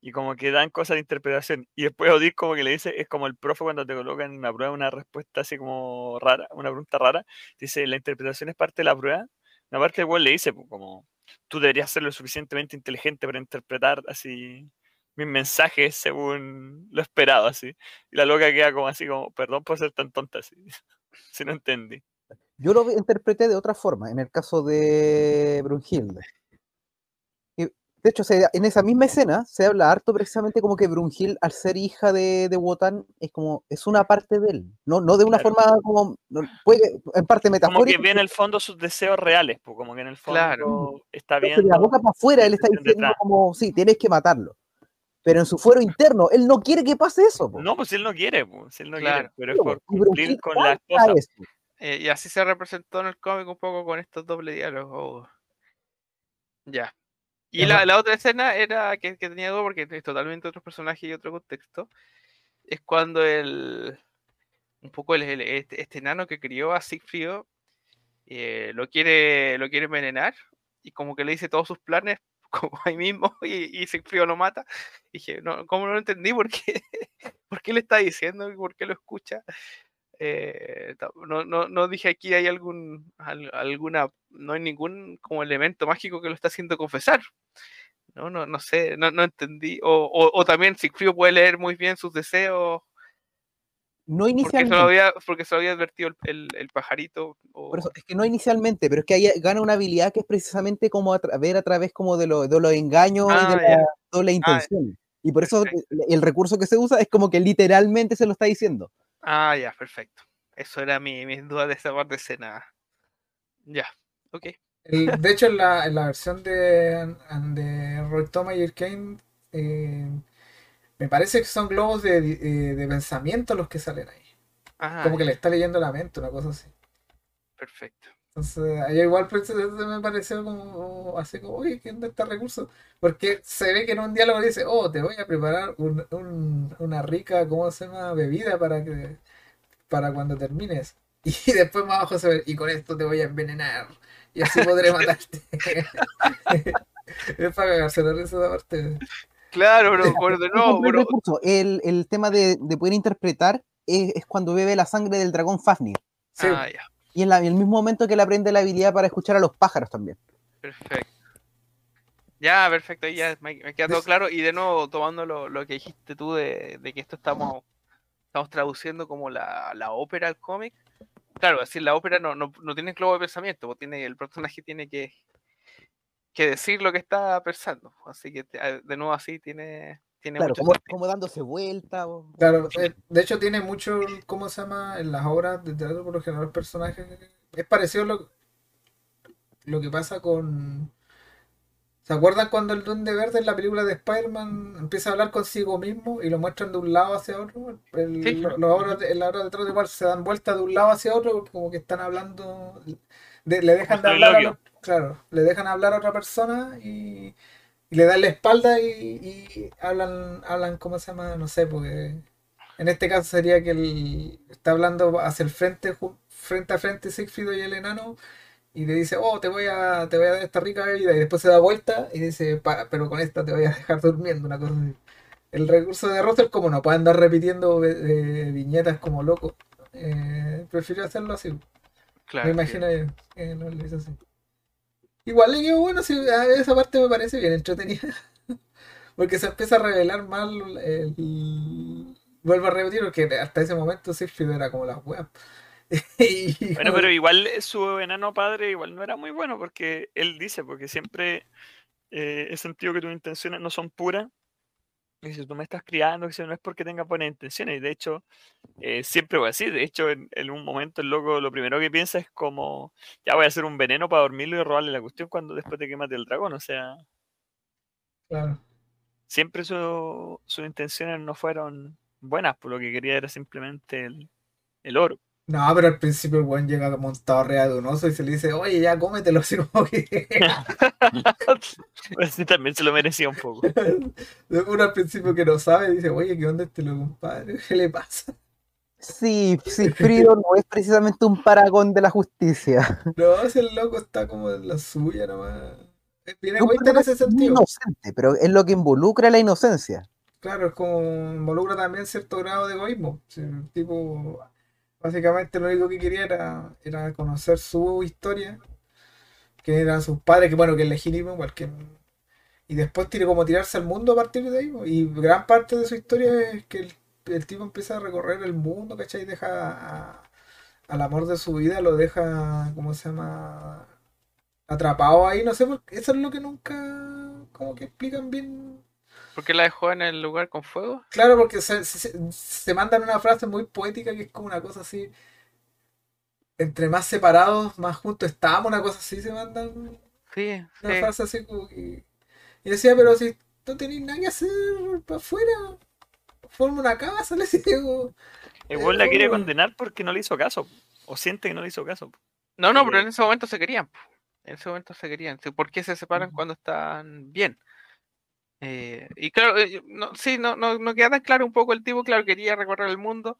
Speaker 2: Y como que dan cosas de interpretación. Y después Odín como que le dice, es como el profe cuando te colocan en una prueba una respuesta así como rara, una pregunta rara. Dice, la interpretación es parte de la prueba. Una parte igual le dice, po, como, tú deberías ser lo suficientemente inteligente para interpretar así mis mensajes según lo esperado, así. Y la loca queda como así, como, perdón por ser tan tonta, así. si no entendí.
Speaker 3: Yo lo interpreté de otra forma, en el caso de Brunhilde. De hecho, se- en esa misma escena se habla harto precisamente como que Brunhilde, al ser hija de, de Wotan, es como, es una parte de él. No, no de una
Speaker 2: Claro.
Speaker 3: forma como, puede, en parte
Speaker 2: Como que
Speaker 3: metafórica.
Speaker 2: ve en el fondo sus deseos reales, pues como que en el fondo
Speaker 4: Claro.
Speaker 2: está bien.
Speaker 3: de la boca para afuera él está diciendo
Speaker 2: detrás.
Speaker 3: como, sí, tienes que matarlo. Pero en su fuero interno, él no quiere que pase eso. po.
Speaker 2: No, pues si él no quiere, pues, si él no
Speaker 4: Claro.
Speaker 2: quiere, pero es por cumplir con la
Speaker 3: canta
Speaker 2: esposa.
Speaker 3: eso.
Speaker 4: Eh, y así se representó en el cómic un poco con estos doble diálogos. Ya. Y la, la otra escena era que, que tenía dos porque es totalmente otro personaje y otro contexto. Es cuando el. Un poco el, el- este, este enano que crió a Sigfrido eh, lo quiere lo quiere envenenar y como que le dice todos sus planes como ahí mismo y, y Sigfrido lo mata. Y dije, no, ¿cómo no lo entendí? ¿Por qué, ¿Por qué le está diciendo? ¿Por qué lo escucha? Eh, no, no, no dije aquí hay algún al- alguna no hay ningún como elemento mágico que lo está haciendo confesar no no no sé no, no entendí o, o, o también Sigfrido puede leer muy bien sus deseos
Speaker 3: No
Speaker 4: porque se
Speaker 3: inicialmente.
Speaker 4: lo había porque se lo había advertido el, el- el pajarito o-
Speaker 3: Por eso, es que no inicialmente, pero es que ahí gana una habilidad que es precisamente como a ver a través como de, lo- de los engaños y
Speaker 4: Ah,
Speaker 3: de
Speaker 4: ya.
Speaker 3: la doble
Speaker 4: Ah,
Speaker 3: intención. Y por eso
Speaker 4: perfecto.
Speaker 3: el recurso que se usa es como que literalmente se lo está diciendo.
Speaker 4: Ah ya perfecto. Eso era mi, mis dudas de esa parte de escena ya ok.
Speaker 5: El- de hecho, en la, en la versión de, de Roy Thomas y Kane, me parece que son globos de, eh, de pensamiento los que salen ahí.
Speaker 4: ah,
Speaker 5: Como que le está leyendo la mente, una cosa así.
Speaker 4: perfecto
Speaker 5: Entonces, ahí igual pues, me pareció como así como, uy, ¿qué onda este recurso? Porque se ve que en un diálogo dice, oh, te voy a preparar un- un- una rica, ¿cómo se llama? Bebida para que para cuando termines. Y después más abajo se ve, y con esto te voy a envenenar. Y así podré matarte. es para cagarse la risa de parte.
Speaker 4: claro pero por de nuevo
Speaker 3: recurso. El, el tema de, de poder interpretar es, es cuando bebe la sangre del dragón Fafnir.
Speaker 5: Sí,
Speaker 4: ah, ya.
Speaker 3: Y en la- en el mismo momento que él aprende la habilidad para escuchar a los pájaros también.
Speaker 4: Perfecto. Ya, perfecto, ahí ya me, me queda todo claro. Y de nuevo, tomando lo, lo que dijiste tú de, de que esto estamos, estamos traduciendo como la, la ópera al cómic. Claro, es decir, la ópera no, no, no tiene globo de pensamiento, pues tiene, el personaje tiene que, que decir lo que está pensando. Así que de nuevo así tiene, tiene
Speaker 3: Claro,
Speaker 4: mucho
Speaker 3: como, como dándose vuelta. o-
Speaker 5: Claro, eh, de hecho tiene mucho, ¿cómo se llama? En las obras de teatro por lo general los personajes es parecido a lo, lo que pasa con... ¿Se acuerdan cuando el Duende Verde en la película de Spider-Man empieza a hablar consigo mismo y lo muestran de un lado hacia otro? El-
Speaker 4: Sí.
Speaker 5: lo- los obras de, en la obra de teatro igual se dan vuelta de un lado hacia otro, como que están hablando, de- le dejan de hablar a claro, le dejan hablar a otra persona y, y le dan la espalda y, y hablan, hablan, ¿cómo se llama? No sé, porque en este caso sería que él está hablando hacia el frente, frente a frente Sigfrido y el enano, y le dice, oh, te voy a, te voy a dar esta rica bebida, y después se da vuelta y dice, "Pa- pero con esta te voy a dejar durmiendo, una cosa así. El recurso de Russell, como no puede andar repitiendo eh, viñetas como loco, eh, prefirió hacerlo así.
Speaker 4: Claro,
Speaker 5: Me imagino yo que no lo hizo así. Igual le quedó bueno, a esa parte me parece bien entretenida. Porque se empieza a revelar mal el... Vuelvo a repetir, porque hasta ese momento Sigfrid era como las weas.
Speaker 2: Bueno, pero igual su enano padre igual no era muy bueno porque él dice, porque siempre eh, he sentido que tus intenciones no son puras. Si tú me estás criando, que no es porque tengas buenas intenciones. Y de hecho, eh, siempre voy así. De hecho, en, en un momento el loco lo primero que piensa es como, ya voy a hacer un veneno para dormirlo y robarle la cuestión cuando después de que mate el dragón. O sea,
Speaker 5: Claro.
Speaker 2: siempre su- sus intenciones no fueron buenas, por lo que quería era simplemente el, el oro.
Speaker 5: No, pero al principio el buen llega montado arriba de un oso y se le dice, oye, ya cómetelo, así como que.
Speaker 2: Pues sí, también se lo merecía un poco.
Speaker 5: Uno al principio que no sabe dice, oye, ¿qué onda este loco, compadre? ¿Qué le pasa?
Speaker 3: Sí, Sigfrido no es precisamente un paragón de la justicia.
Speaker 5: No, el loco está como en la suya nomás. Es
Speaker 3: un
Speaker 5: egoísta en ese sentido.
Speaker 3: inocente, pero es lo que involucra la inocencia.
Speaker 5: Claro, es como involucra también cierto grado de egoísmo. Sí, tipo, básicamente lo único que quería era, era conocer su historia, que eran sus padres, que bueno, que es legítimo, igual que y después tiene como tirarse al mundo a partir de ahí. Y gran parte de su historia es que el, tipo empieza a recorrer el mundo, ¿cachai? Y deja al amor de su vida, lo deja, ¿cómo se llama? Atrapado ahí, no sé, por eso es lo que nunca como que explican bien
Speaker 4: ¿Por qué la dejó en el lugar con fuego?
Speaker 5: Claro, porque se, se- se mandan una frase muy poética que es como una cosa así. Entre más separados, más juntos estamos, una cosa así se mandan.
Speaker 4: Sí,
Speaker 5: Una
Speaker 4: sí.
Speaker 5: frase así como que. Y decía, pero si no tenéis nada que hacer para afuera, forma una casa, le digo.
Speaker 2: Weón la quiere
Speaker 5: Oh.
Speaker 2: condenar porque no le hizo caso. O siente que no le hizo caso.
Speaker 4: No, no, pero en ese momento se querían. En ese momento se querían. ¿Por qué se separan cuando están bien? Eh, y claro, eh, no, sí, no, no, no queda tan claro un poco el tipo, claro, quería recorrer el mundo.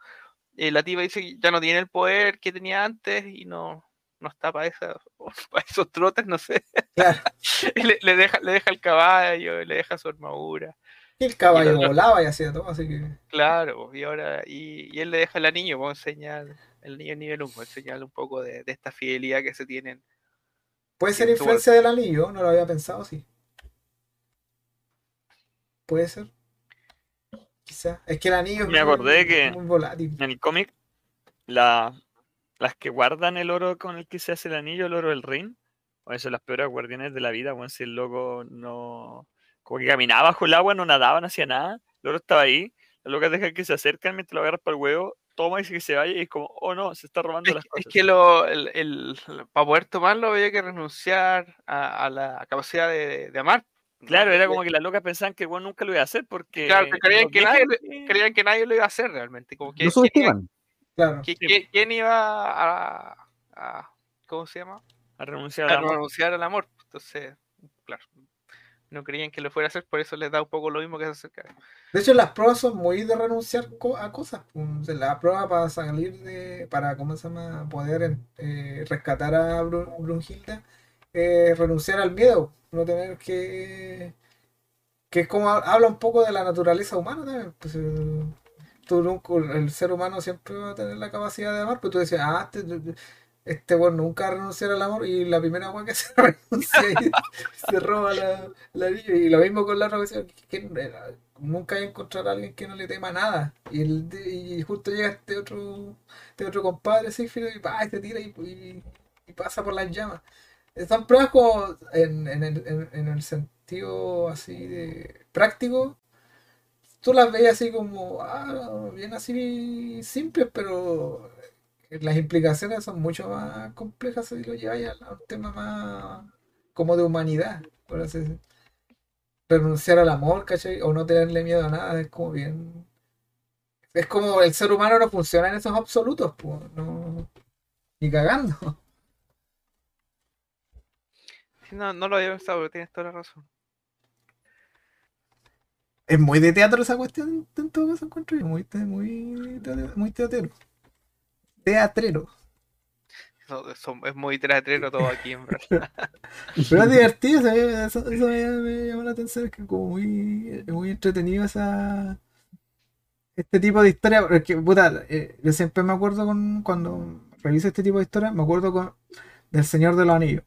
Speaker 4: eh, la tipa dice que ya no tiene el poder que tenía antes y no, no está para, esa, para esos trotes, no sé.
Speaker 5: Claro.
Speaker 4: Le, le deja, le deja el caballo, le deja su armadura.
Speaker 5: Y el caballo
Speaker 4: Y
Speaker 5: volaba y hacía todo, así que.
Speaker 4: Claro, y ahora, y, y él le deja al niño, vamos a enseñar, el niño nivel 1, enseñarle un poco de, de esta fidelidad que se tienen.
Speaker 5: Puede ser influencia del anillo, no lo había pensado, sí. Puede ser. Quizá. Es que el anillo es
Speaker 2: Me
Speaker 5: muy-
Speaker 2: acordé que-
Speaker 5: muy volátil.
Speaker 2: En el cómic, la- las que guardan el oro con el que se hace el anillo, el oro del Rin, o eso, las peores guardianes de la vida, weón, si el loco no. Como que caminaba bajo el agua, no nadaba, no hacía nada, el oro estaba ahí, las locas dejan que se acercan mientras lo agarras para el huevo, toma y dice que se vaya, y es como, oh no, se está robando
Speaker 4: Es,
Speaker 2: las
Speaker 4: que- es
Speaker 2: cosas.
Speaker 4: que lo, el, el- para poder tomarlo había que renunciar a, a la capacidad de, de amar. ¿No?
Speaker 2: Claro, era como que las locas pensaban que el weón nunca lo iba a hacer porque.
Speaker 4: Claro, que creían que nadie lo-
Speaker 2: que-
Speaker 4: creían que nadie lo iba a hacer realmente. Como que,
Speaker 3: Lo
Speaker 4: ¿quién.
Speaker 5: Claro.
Speaker 4: quién iba a, a- ¿Cómo se llama?
Speaker 2: a renunciar
Speaker 4: A
Speaker 2: al amor.
Speaker 4: renunciar al amor. Entonces, claro, no creían que lo fuera a hacer, por eso les da un poco lo mismo que se acerca.
Speaker 5: De hecho, las pruebas son muy de renunciar co- a cosas. pues. O sea, La prueba para salir de. para, ¿cómo se llama? poder eh, rescatar a Bru- Brunhilda es renunciar al miedo. No tener que. que es como ha- habla un poco de la naturaleza humana también. Pues, eh, tú nunca- el ser humano siempre va a tener la capacidad de amar, pero tú decías, ah, este, este bueno nunca va a renunciar al amor y la primera weá que se renuncia y se roba la, la niña. Y lo mismo con la otra que eh, nunca hay que encontrar a alguien que no le tema nada. Y, el, y justo llega este otro, este otro compadre, Sigfrido, y, pa, y tira y pasa por las llamas. Pruebas como en, en el, en- en el sentido así de práctico. Tú las ves así como, ah, bien así simples, pero las implicaciones son mucho más complejas si lo lleváis a a un tema más como de humanidad, por así decirlo. Renunciar al amor, ¿cachai? O no tenerle miedo a nada, es como bien. Es como el ser humano no funciona en esos absolutos, pues, no. Ni cagando.
Speaker 4: Sí, no, no lo había pensado, pero tienes toda la razón.
Speaker 5: Es muy de teatro esa cuestión, en todo caso encuentro yo, muy, te- muy, muy teatrero. Teatrero.
Speaker 4: Es muy teatrero todo aquí, en verdad.
Speaker 5: Pero es divertido, eso, eso me, me llamó la atención, es que como muy, muy entretenido esa este tipo de historia, porque puta, eh, yo siempre me acuerdo con cuando reviso este tipo de historias, me acuerdo con del Señor de los Anillos.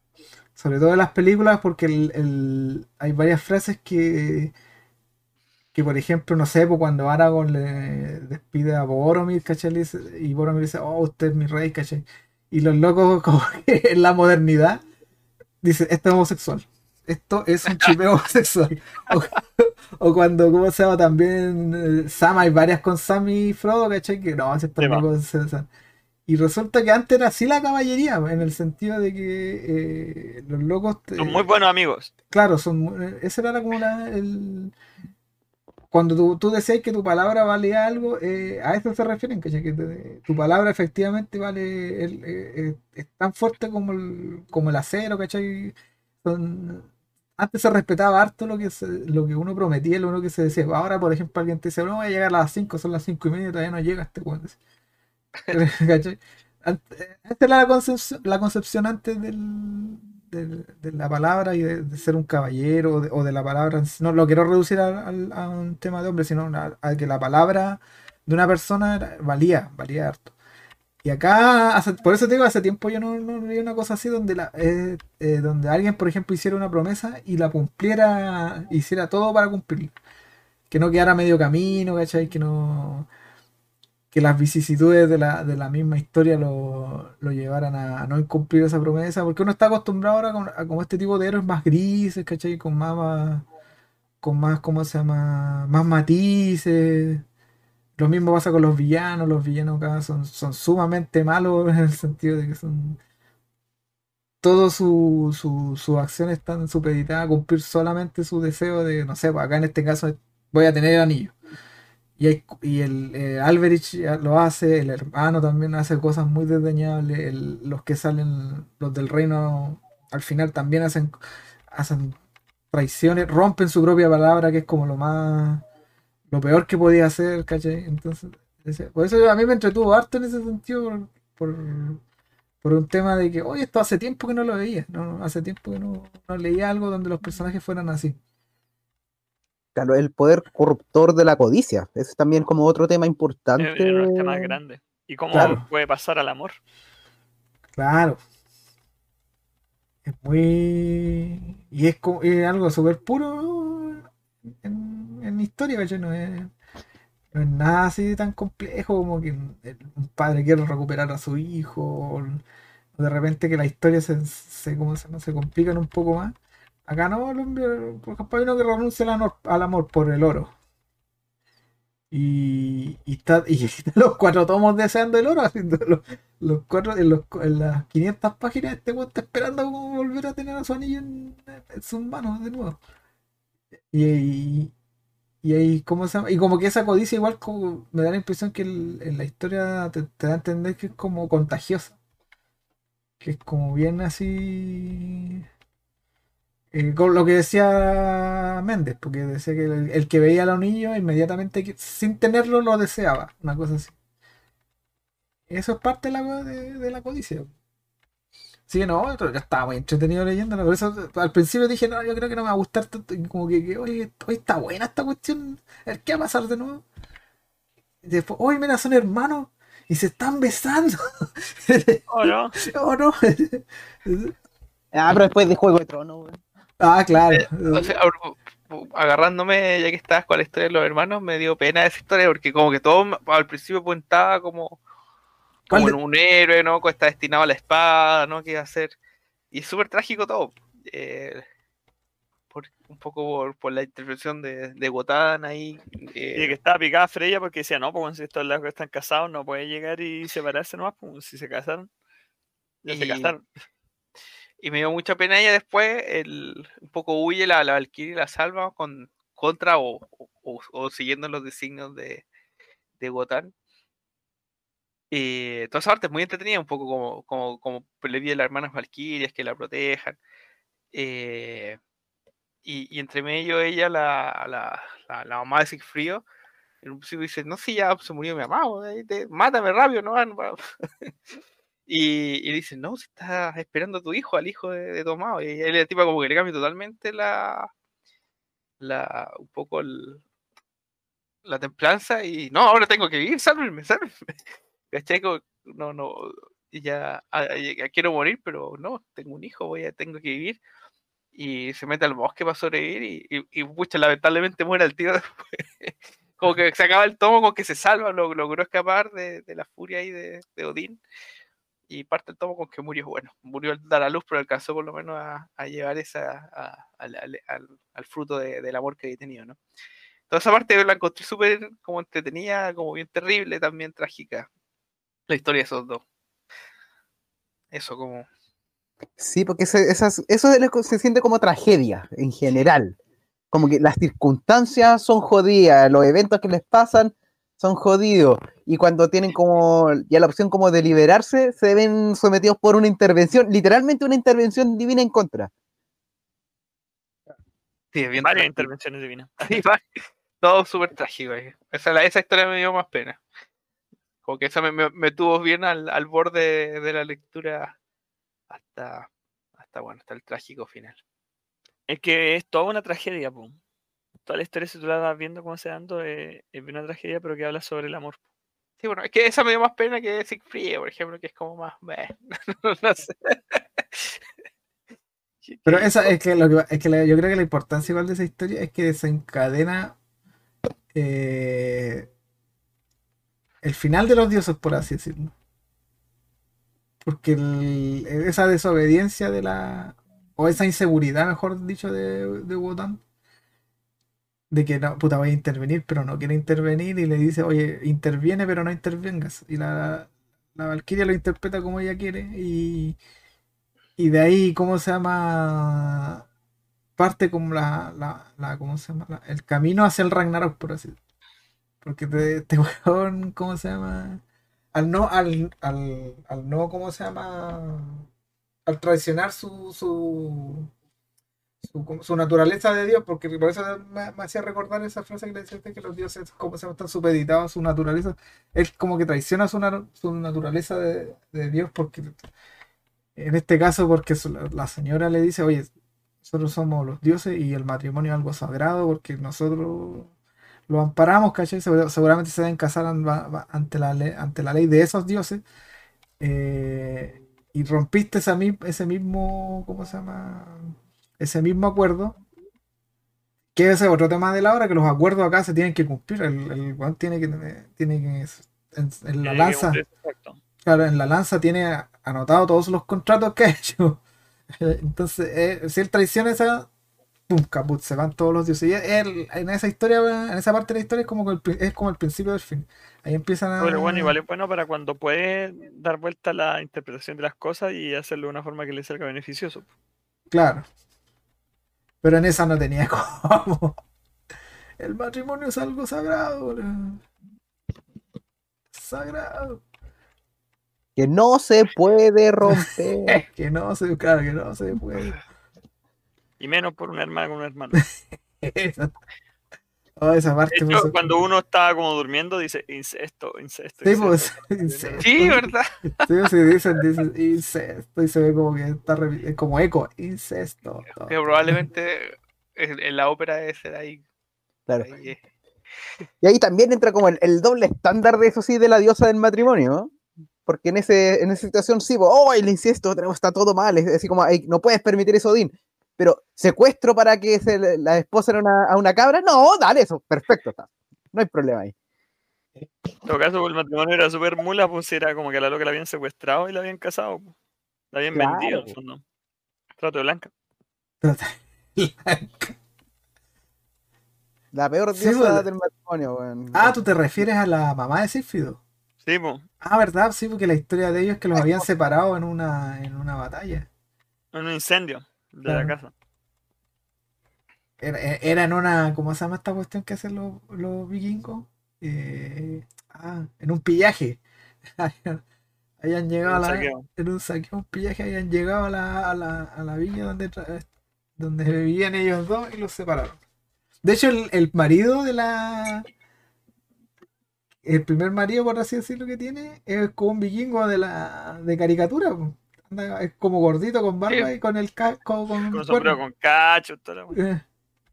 Speaker 5: Sobre todo en las películas, porque el, el- hay varias frases que, que por ejemplo, no sé, pues cuando Aragorn le despide a Boromir, ¿cachai? Y Boromir dice, oh, usted es mi rey, ¿cachai? Y los locos, como que en la modernidad, dice, este es homosexual. esto es un chipeo sexual. O, o cuando, ¿cómo se llama? También eh, Sam, hay varias con Sam y Frodo, ¿cachai? Que no, si estos
Speaker 2: Sí,
Speaker 5: locos se. Y resulta que antes era así la caballería, en el sentido de que eh, los locos. eh,
Speaker 2: Son muy buenos amigos.
Speaker 5: Claro, son, eh, ese era como la- el... Cuando tú, tú decías que tu palabra vale algo, eh, a eso se refieren, ¿cachai? Que te- tu palabra efectivamente vale, el- es tan fuerte como el, como el acero, ¿cachai? Son- antes se respetaba harto lo que, se- lo que uno prometía, lo uno que se decía. Ahora, por ejemplo, alguien te dice, no, voy a llegar a las 5, son las 5 y media, todavía no llega este weón. ¿Cachai? Ant- eh, era la concepción, antes del, de la palabra y de, ser un caballero o de, la palabra. No lo quiero reducir a, un tema de hombre, sino a, que la palabra de una persona valía, valía harto. Y acá, por eso te digo, hace tiempo yo no, no una cosa así eh, eh, donde alguien, por ejemplo, hiciera una promesa y la cumpliera, hiciera todo para cumplirla. Que no quedara medio camino, ¿cachai? Que no que las vicisitudes de la, de la misma historia lo, lo llevaran a, no incumplir esa promesa, porque uno está acostumbrado ahora con, como este tipo de héroes más grises, ¿cachai? Con más, con más, ¿cómo se llama? Más matices. Lo mismo pasa con los villanos, los villanos acá son, son sumamente malos en el sentido de que son... Todas sus su, sus acciones están supeditadas a cumplir solamente su deseo de, no sé, pues acá en este caso voy a tener el anillo. Y, el eh, Alberich ya lo hace, el hermano también hace cosas muy desdeñables, los que salen, los del reino, al final también hacen, hacen traiciones, rompen su propia palabra, que es como lo más, lo peor que podía hacer, ¿cachai? Entonces, por eso a mí me entretuvo harto en ese sentido, por, por, un tema de que, oye, esto hace tiempo que no lo veía, ¿no? hace tiempo que no leía algo donde los personajes fueran así.
Speaker 3: Claro, el poder corruptor de la codicia. Ese es también como otro tema importante.
Speaker 2: es un tema grande. ¿Y cómo
Speaker 5: Claro.
Speaker 2: puede pasar al amor?
Speaker 5: Claro. Es muy. Y es, como, es algo súper puro en, en historia, ¿cachai? No es, no es nada así tan complejo como que un padre quiere recuperar a su hijo, o, de repente que la historia se, se, ¿cómo se, llama? se complican un poco más. Acá no, por ejemplo, hay uno que renuncia al amor, por el oro. Y, y, está, y los cuatro tomos deseando el oro, haciendo los, cuatro, en, los, en las 500 páginas, este weón está esperando volver a tener a su anillo en, sus manos de nuevo. Y, y, y ahí, ¿cómo se llama? Y como que esa codicia, igual me da la impresión que en la historia te, te da a entender que es como contagiosa. Que es como bien así. Eh, con lo que decía Méndez, porque decía que el, el que veía al anillo inmediatamente, que- sin tenerlo, lo deseaba. Una cosa así. Eso es parte de la, de, de la codicia. Sí, no, yo estaba muy entretenido leyéndola. Por eso al principio dije, no, yo creo que no me va a gustar tanto. y como que, que, oye, hoy está buena esta cuestión. A ver qué va a pasar de nuevo. Y después, oye, mira, son hermanos y se están besando.
Speaker 2: ¿O no?
Speaker 5: ¿O no?
Speaker 3: Ah, pero después de Juego de Tronos.
Speaker 5: Ah, claro.
Speaker 4: O sea, abro- agarrándome, ya que estabas con la historia de los hermanos, me dio pena esa historia porque como que todo al principio apuntaba como,
Speaker 5: ¿Cuál
Speaker 4: como
Speaker 5: de-
Speaker 4: un héroe, ¿no? Que está destinado a la espada, ¿no? Que iba a ser. Y es súper trágico todo. eh, por, un poco por, por la intervención de, de Gotan ahí. eh,
Speaker 2: Y que estaba picada Freya porque decía, no, pues si estos locos están casados, no puede llegar y separarse nomás, pues si se casaron. Ya se casaron.
Speaker 4: Y me dio mucha pena ella después, el, un poco huye la, la Valkyrie la salva con, contra o, o- siguiendo los designios de, de Gotan. Y toda esa parte es muy entretenida, un poco como, como, como le vi a las hermanas Valkyrias que la protejan. Eh, y, y entre medio ella, la, la, la, mamá de Sigfrido, en un principio dice, no, si ya se murió mi mamá, te- mátame rápido, no". Y, y dice, no, si estás esperando a tu hijo, al hijo de, de Tomás. Y él la tipa como que le cambia totalmente la, la un poco el- la templanza y no, ahora tengo que vivir, sálvenme, sálvenme. ¿Cachai? Como, No, no, ya, ah, ya quiero morir, pero no, tengo un hijo, voy a, tengo que vivir. Y se mete al bosque para sobrevivir y, y, y, pucha, lamentablemente muere el tío después. Como que se acaba el tomo con que se salva, lo- logró escapar de, de la furia ahí de, de Odín. Y parte el tomo con que murió, bueno, murió al dar a luz, pero alcanzó por lo menos a, llevar esa, al, fruto de- del amor que había tenido, ¿no? Toda esa parte la encontré súper como entretenida, como bien terrible, también trágica. La historia de esos dos. Eso como...
Speaker 3: Sí, porque eso se siente como tragedia en general. Como que las circunstancias son jodidas, los eventos que les pasan son jodidos. Y cuando tienen como ya la opción como de liberarse, se ven sometidos por una intervención, literalmente una intervención divina en contra.
Speaker 4: Sí, es bien
Speaker 2: Varias intervenciones divinas.
Speaker 4: Sí, todo súper trágico. eh. Esa, esa historia me dio más pena. Como que esa me, me- me tuvo bien al, al borde de, la lectura hasta, hasta, bueno, hasta el trágico final.
Speaker 2: Es que es toda una tragedia, po. Toda la historia, si tú la vas viendo cómo se dando, eh, es una tragedia, pero que habla sobre el amor.
Speaker 4: Sí, bueno, es que esa me dio más pena que Siegfried, por ejemplo, que es como más... meh, no sé.
Speaker 5: Pero esa es que, lo que es que la- yo creo que la importancia igual de esa historia es que desencadena eh, el final de los dioses, por así decirlo. Porque el- esa desobediencia de la. o esa inseguridad, mejor dicho, de, de Wotan. De que no, puta, voy a intervenir, pero no quiere intervenir. Y le dice, oye, interviene, pero no intervengas. Y la, la Valkyria lo interpreta como ella quiere. Y, y de ahí, ¿cómo se llama? Parte como la, la, la- ¿cómo se llama? La- el camino hacia el Ragnarok, por así decirlo. Porque te- este weón, ¿cómo se llama? Al no, al, al, al no, ¿cómo se llama? Al traicionar su, su, su, naturaleza de Dios, porque por eso me, me hacía recordar esa frase que le decía que los dioses, como se están supeditados a su naturaleza. Él como que traiciona su, na- su naturaleza de, Dios, porque en este caso, porque la señora le dice, oye, nosotros somos los dioses y el matrimonio es algo sagrado porque nosotros lo amparamos, ¿cachai? Segura- Seguramente se deben casar ante la, ley, ante la ley de esos dioses. eh, y rompiste esa, ese mismo, ¿cómo se llama? Ese mismo acuerdo. Que ese es otro tema de la hora, que los acuerdos acá se tienen que cumplir. El, el weón tiene que, tiene que, en, en la lanza. Claro, en la lanza tiene anotado todos los contratos que ha hecho. Entonces, eh, si él traiciona esa, pum, caput, se van todos los dioses. Y él, en esa historia, en esa parte de la historia es como el, es como el principio del fin. Ahí empiezan a.
Speaker 2: Pero bueno, igual es bueno para cuando puede dar vuelta a la interpretación de las cosas y hacerlo de una forma que le salga beneficioso.
Speaker 5: Claro. Pero en esa no tenía como. El matrimonio es algo sagrado, bro. Sagrado.
Speaker 3: Que no se puede romper.
Speaker 5: Que no se, claro, que no se puede.
Speaker 2: Y menos por una hermana con un hermano.
Speaker 5: Oh, esa parte
Speaker 2: hecho, cuando uno está como durmiendo, dice incesto, incesto.
Speaker 5: Sí, pues,
Speaker 2: incesto".
Speaker 4: Sí, ¿verdad?
Speaker 5: Sí, sí, dicen, dicen incesto y se ve como que está es como eco, incesto. todo.
Speaker 4: Pero probablemente en, en la ópera debe ser ahí.
Speaker 3: Claro.
Speaker 4: ahí, eh.
Speaker 3: Y ahí también entra como el, el doble estándar de eso sí de la diosa del matrimonio, ¿no? Porque en, ese, en esa situación sí, pues, oh, el incesto está todo mal, es así como, "Ay, no puedes permitir eso, Odín. Pero secuestro para que se la esposa a una, a una cabra, no, dale eso, perfecto, está. No hay problema ahí.
Speaker 2: En todo caso, el matrimonio era súper mula, pues era como que a la loca la habían secuestrado y la habían casado. pues. La habían
Speaker 3: Claro,
Speaker 2: vendido, en
Speaker 3: pues.
Speaker 2: fondo. Trato de blanca.
Speaker 3: La peor
Speaker 5: Sí,
Speaker 3: diosa
Speaker 5: pues.
Speaker 3: del matrimonio, weón.
Speaker 5: Ah, tú te refieres a la mamá de Sífido.
Speaker 2: Sí, pues.
Speaker 5: Ah, ¿verdad? Sí, porque la historia de ellos es que los habían separado en una, en una batalla.
Speaker 2: En un incendio de la casa.
Speaker 5: Era, era en una, ¿cómo se llama esta cuestión que hacen los, los vikingos? Eh, ah, en un pillaje. Hayan llegado a
Speaker 2: Un
Speaker 5: la,
Speaker 2: saqueo.
Speaker 5: en un saqueo, un pillaje, habían llegado a la, a la, a la villa donde, tra- donde vivían ellos dos y los separaron. De hecho, el, el marido de la. El primer marido, por así decirlo, que tiene, es como un vikingo de la de caricatura. po. Anda- es como gordito con barba
Speaker 4: Sí.
Speaker 5: y con el casco con,
Speaker 2: Con
Speaker 5: un
Speaker 2: sombrero con cacho, toda la wea.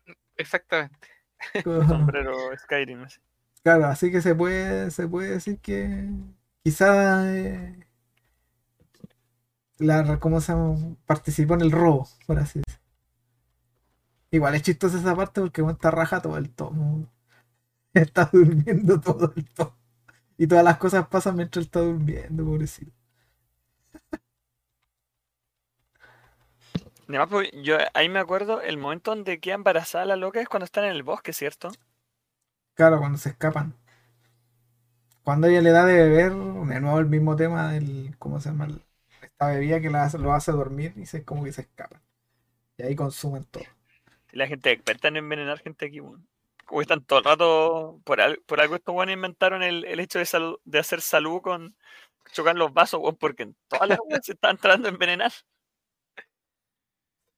Speaker 5: Eh,
Speaker 4: Exactamente.
Speaker 5: con-
Speaker 2: sombrero Skyrim. así.
Speaker 5: Claro, así que se puede, se puede decir que quizá eh, la, ¿cómo se llama? participó en el robo, por así decirlo. Igual es chistosa esa parte porque bueno, está raja todo el tomo. Está durmiendo todo el tomo. Y todas las cosas pasan mientras él está durmiendo, pobrecito.
Speaker 2: Además, pues, yo ahí me acuerdo, el momento donde queda embarazada la loca es cuando están en el bosque, ¿cierto?
Speaker 5: Claro, cuando se escapan. Cuando ella le da de beber, de nuevo el mismo tema del, ¿cómo se llama? Esta bebida que la lo hace dormir y se, como que se escapan. Y ahí consumen todo.
Speaker 2: Y la gente experta en envenenar gente aquí. Como que están todo el rato. Por, al- por algo estos buenos inventaron el, el hecho de, hacer salud con chocar los vasos, weón, porque en todas las se están tratando de envenenar.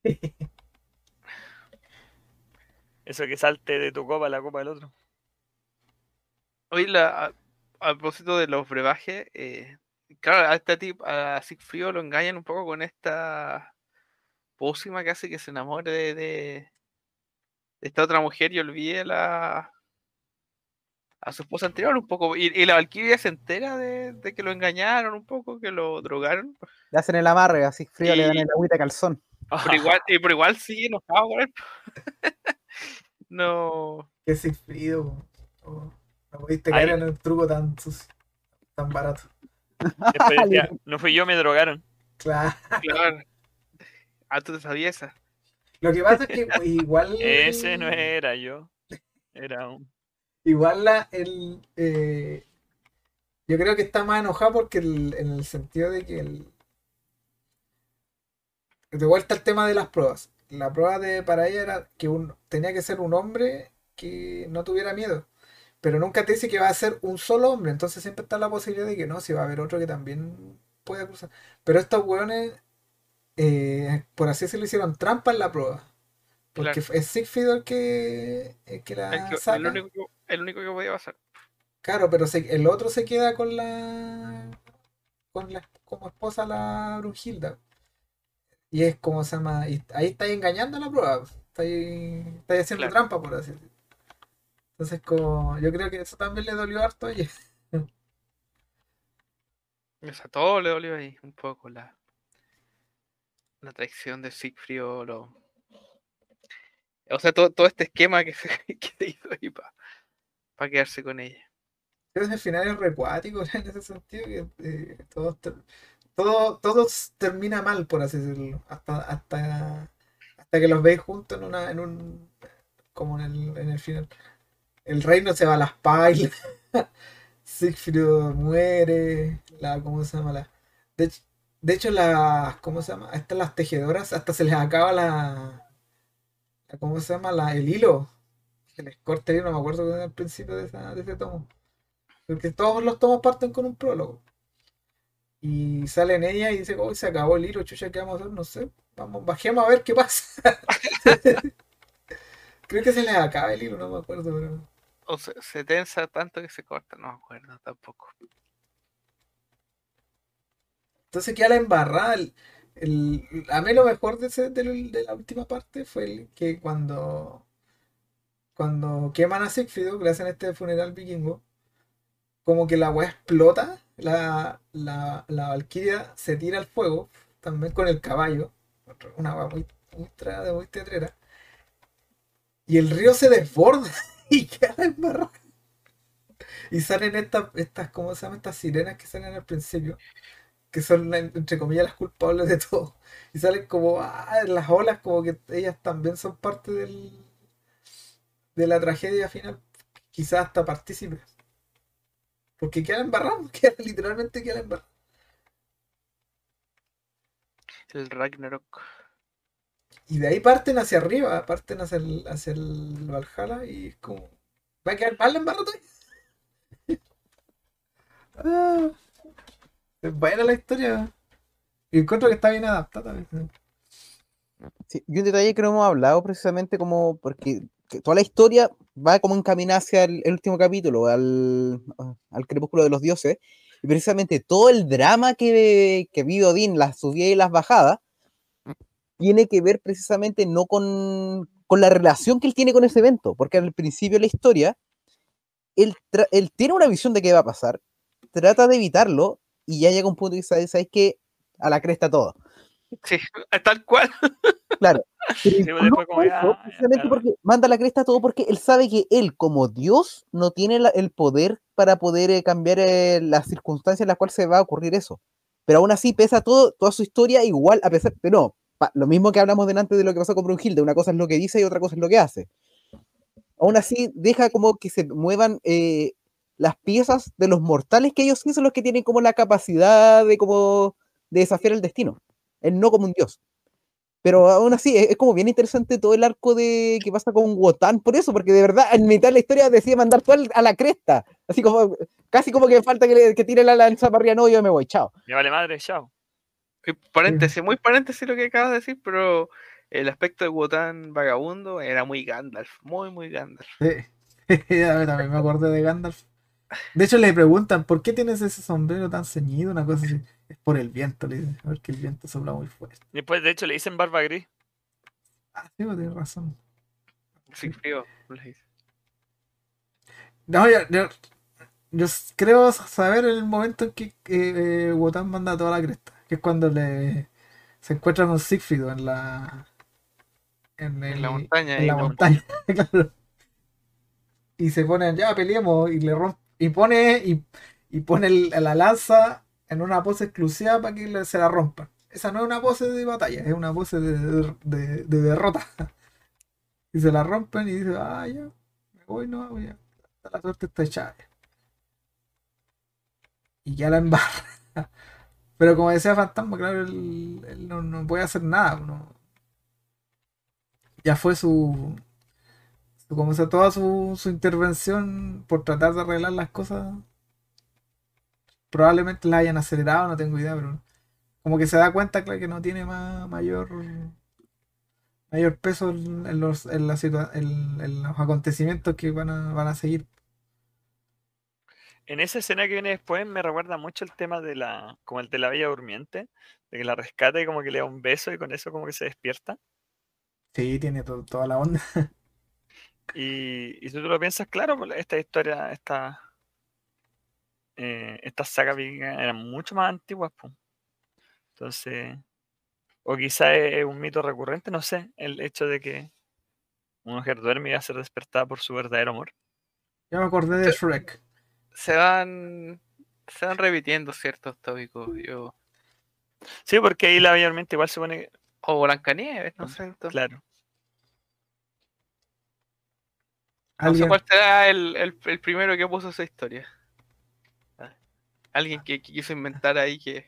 Speaker 2: Eso que salte de tu copa a la copa del otro.
Speaker 4: Hoy la, a, a propósito de los brebajes, eh, claro, a este tipo, a Sigfrido lo engañan un poco con esta pócima que hace que se enamore de, de- de esta otra mujer y olvide a la a su esposa anterior un poco. Y, y la Valkyria se entera de, de que lo engañaron un poco, que lo drogaron,
Speaker 3: Le hacen el amarre, así frío, le dan
Speaker 4: Y-
Speaker 3: el agüita calzón.
Speaker 4: Pero igual, y pero igual sigue enojado con él. no.
Speaker 5: Que Sigfrido. oh, no pudiste caer en un truco tan sucio, tan barato.
Speaker 2: Decía, no fui yo, me drogaron.
Speaker 5: Claro.
Speaker 4: Claro. Ah, tú te sabías esa.
Speaker 5: Lo que pasa es que igual.
Speaker 2: Ese no era yo. Era un.
Speaker 5: Igual la, el, eh, yo creo que está más enojado porque el- en el sentido de que el, de vuelta al tema de las pruebas. La prueba de para ella era que un, tenía que ser un hombre que no tuviera miedo. Pero nunca te dice que va a ser un solo hombre. Entonces siempre está la posibilidad de que no, si va a haber otro que también pueda cruzar. Pero estos hueones, eh, por así decirlo, hicieron trampa en la prueba. Porque
Speaker 4: Claro.
Speaker 5: es Sigfried el que, el que la
Speaker 4: El, que-
Speaker 5: saca.
Speaker 4: el único, que- el único que podía pasar.
Speaker 5: Claro, pero se- el otro se queda con la. con la como esposa la Brunhilda. Y es como se llama. y ahí estáis engañando la prueba. Estáis, estáis haciendo
Speaker 4: Claro.
Speaker 5: trampa, por así decirlo. Entonces, como. Yo creo que eso también le dolió harto a ella.
Speaker 4: O sea, todo le dolió ahí un poco la, la traición de Siegfried. o Lo... O sea, todo, todo este esquema que se, que se hizo ahí para quedarse con ella.
Speaker 5: Entonces, al final es recuático en ese sentido. Que eh, todo, ter- todo, todo termina mal, por así decirlo. Hasta, hasta, hasta que los veis juntos en una. En un, como en el, en el final. El reino se va a las pailas. Siegfried muere. La, ¿Cómo se llama? La, de, de hecho, las. ¿Cómo se llama? Estas las tejedoras. Hasta se les acaba la. ¿Cómo se llama? La, el hilo. Se les corta el hilo. No me acuerdo que era al principio de, esa, de ese tomo. Porque todos los tomos parten con un prólogo. Y sale en ella y dice, oh, se acabó el hilo, chucha, ¿qué vamos a hacer? No sé. Vamos, bajemos a ver qué pasa. Creo que se les acaba el hilo, no me acuerdo, pero.
Speaker 4: O se, se tensa tanto que se corta, no me acuerdo tampoco.
Speaker 5: Entonces queda la embarrada. El, el- a mí lo mejor de, ese- de la última parte fue el que cuando cuando queman a Sigfrido, que le hacen este funeral vikingo, como que la weá explota, la, la, la Valkyria se tira al fuego, también con el caballo, una weá muy, muy, tra- muy teatrera, y el río se desborda y queda la embarrada. Y salen estas, estas, ¿cómo se llaman? Estas sirenas que salen al principio que son entre comillas las culpables de todo. Y salen como ah, las olas, como que ellas también son parte del, de la tragedia final. Quizás hasta partícipes. Porque quedan embarrados, quedan, literalmente quedan embarrados.
Speaker 4: El Ragnarok.
Speaker 5: Y de ahí parten hacia arriba, parten hacia el, hacia el Valhalla y es como. Va a quedar mal todavía. Ah, es buena la historia. Y encuentro que está bien adaptada también.
Speaker 3: Sí, y un detalle que no hemos hablado precisamente como porque que toda la historia va como encaminada hacia el, último capítulo, al, al crepúsculo de los dioses, y precisamente todo el drama que, que vive Odín, las subidas y las bajadas, tiene que ver precisamente no con, con la relación que él tiene con ese evento, porque al principio de la historia, él, él tiene una visión de qué va a pasar, trata de evitarlo, y ya llega un punto y dice, ¿sabes qué? A la cresta todo.
Speaker 4: Sí, tal cual.
Speaker 3: Claro. Pero
Speaker 2: Sí, pues, después como
Speaker 3: incluso
Speaker 2: ya,
Speaker 3: eso,
Speaker 2: ya,
Speaker 3: precisamente
Speaker 2: claro.
Speaker 3: porque manda la cresta todo porque él sabe que él, como Dios, no tiene la- el poder para poder eh, cambiar eh, las circunstancias en las cuales se va a ocurrir eso. Pero aún así, pesa todo, toda su historia, igual, a pesar de no, pa- lo mismo que hablamos delante de lo que pasó con Brunhilde, una cosa es lo que dice y otra cosa es lo que hace. Aún así, deja como que se muevan eh, las piezas de los mortales, que ellos sí son los que tienen como la capacidad de como de desafiar el destino, él no como un dios. Pero aún así, es, es como bien interesante todo el arco de que pasa con Wotan, por eso, porque de verdad, en mitad de la historia decide mandar todo a la cresta, así como, casi como que falta que, le- que tire la lanza para arriba, no, yo me voy, chao.
Speaker 2: Me vale madre, chao.
Speaker 4: Paréntesis, muy paréntesis lo que acabas de decir, pero el aspecto de Wotan vagabundo era muy Gandalf, muy, muy Gandalf.
Speaker 5: Sí. También me acordé de Gandalf. De hecho, le preguntan, ¿por qué tienes ese sombrero tan ceñido? Una cosa así. Es por el viento, le dicen. Porque el viento sopla muy fuerte.
Speaker 2: Y Después, de hecho, le dicen barba gris.
Speaker 5: Ah, sí, pues, tienes razón.
Speaker 4: Sí, frío. le dice.
Speaker 5: No, yo, yo, yo s- creo saber el momento en que eh, eh, Wotan manda toda la cresta. Que es cuando le se encuentra con Siegfried en la. En,
Speaker 4: En la montaña.
Speaker 5: en la montaña, claro. Y se ponen, ya peleemos, y le romp- y pone, y, y pone el- la lanza en una pose exclusiva para que se la rompan. Esa no es una pose de batalla, es una pose de, de- de- de derrota. Y se la rompen y dice, ah, ya, me voy, no, ya, la suerte está echada. Y ya la embarra. Pero como decía Fantasma, claro, él, él no, no puede hacer nada. no. Ya fue su, su- como sea, toda su, su intervención por tratar de arreglar las cosas. Probablemente la hayan acelerado, no tengo idea, pero como que se da cuenta claro, que no tiene más, mayor mayor peso en, los, en, la en- en los acontecimientos que van a, van a seguir.
Speaker 2: En esa escena que viene después me recuerda mucho el tema de la, como el de la Bella Durmiente, de que la rescata y como que le da un beso y con eso como que se despierta.
Speaker 5: Sí, tiene to- toda la onda.
Speaker 2: Y, y si tú lo piensas, claro, pues, esta historia, esta, eh, estas sagas vikingas eran mucho más antiguas, pues. Entonces, o quizá es un mito recurrente, no sé, el hecho de que una mujer duerme y va a ser despertada por su verdadero amor.
Speaker 5: Yo me acordé de Shrek.
Speaker 4: Se van. Se van repitiendo ciertos tópicos. Yo.
Speaker 2: Sí, porque ahí la Bella Durmiente igual se pone,
Speaker 4: O Blancanieves, no sé. entonces,
Speaker 2: claro.
Speaker 4: No sé
Speaker 5: Alguien,
Speaker 4: cuál será el, el, el primero que puso esa historia. Alguien que, que quiso inventar ahí que,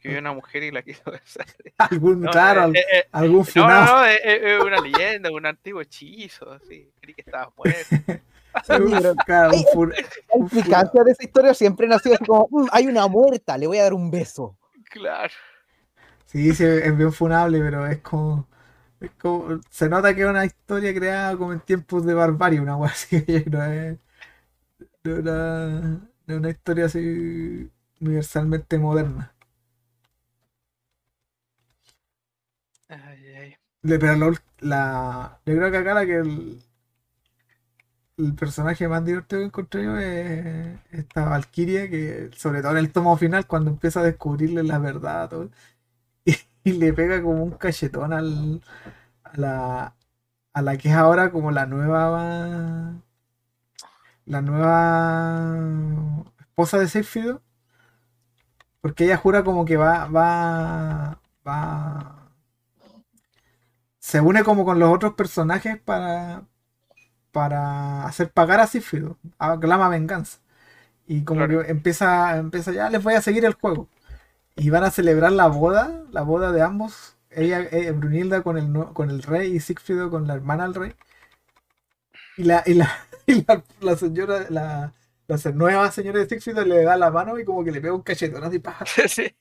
Speaker 4: que vio una mujer y la quiso besar.
Speaker 5: algún,
Speaker 4: No,
Speaker 5: claro,
Speaker 4: eh, eh, eh,
Speaker 5: algún
Speaker 4: no,
Speaker 5: funado.
Speaker 4: no, no, es, una leyenda, un antiguo hechizo. Así. Creí que estaba muerto.
Speaker 3: pero-
Speaker 5: claro, un
Speaker 3: La implicancia de esa historia siempre nació así como, "Mm, hay una muerta, le voy a dar un beso.
Speaker 4: Claro.
Speaker 5: Sí, sí, es bien funable, pero es como, es como- Se nota que es una historia creada como en tiempos de barbarie, una wea así. No es, no no es una historia así universalmente moderna.
Speaker 4: Ay, ay.
Speaker 5: Le- Pero lo- la, yo creo que acá la que el, el personaje más divertido que encontré yo es esta Valkyria, que sobre todo en el tomo final, cuando empieza a descubrirle la verdad todo, y, y le pega como un cachetón al, a la a la que es ahora como la nueva la nueva esposa de Seyfido porque ella jura como que va va va se une como con los otros personajes para para hacer pagar a Seyfido clama venganza. Y como
Speaker 4: Claro.
Speaker 5: que empieza empieza ya les voy a seguir el juego y van a celebrar la boda la boda de ambos ella eh, Brunilda con el con el rey y Sigfrido con la hermana del rey. Y la y la, y la, la señora la, la nueva señora de Sigfrido le da la mano y como que le pega un cachetón así pa.
Speaker 4: Sí.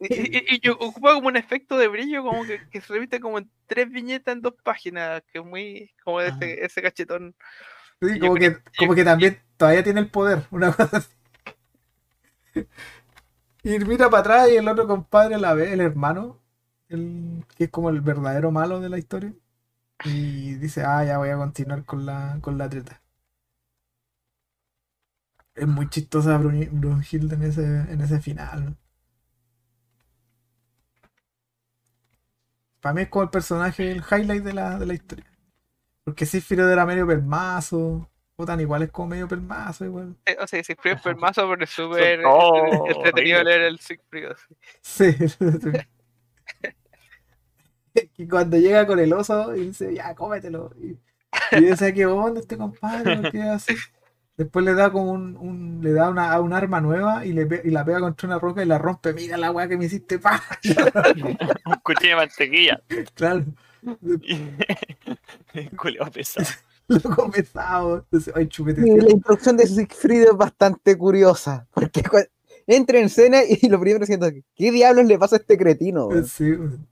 Speaker 4: Y, y- y- y ocupa como un efecto de brillo, como que, que se repite como en tres viñetas en dos páginas, que es muy como de ese, ese cachetón.
Speaker 5: Sí, como
Speaker 4: creo-
Speaker 5: que como que también todavía tiene el poder una cosa así y mira para atrás y el otro compadre la ve el hermano el, que es como el verdadero malo de la historia y dice ah ya voy a continuar con la con la treta es muy chistosa Brunhilde en ese en ese final para mí es como el personaje el highlight de la, de la historia porque Sephiroth era medio pelmazo Botan igual es como medio pelmazo igual
Speaker 4: Eh, O sea, Siegfried es permazo, pero es súper entretenido leer el Siegfried. así.
Speaker 5: Sí. Y cuando llega con el oso y dice, ya, cómetelo. Y, y yo decía, ¿qué onda este compadre? ¿Por ¿Qué hace? Después le da como un, un- le da una, un arma nueva y, le y la pega contra una roca y la rompe. Mira la weá que me hiciste, pa.
Speaker 2: Un cuchillo de mantequilla.
Speaker 5: claro.
Speaker 2: Culeado pesado.
Speaker 5: Loco pesado. Entonces, ay, chupete.
Speaker 3: Y La introducción de Siegfried es bastante curiosa, porque entra en escena y lo primero siento, ¿qué diablos le pasa a este cretino?
Speaker 5: Sí, weón.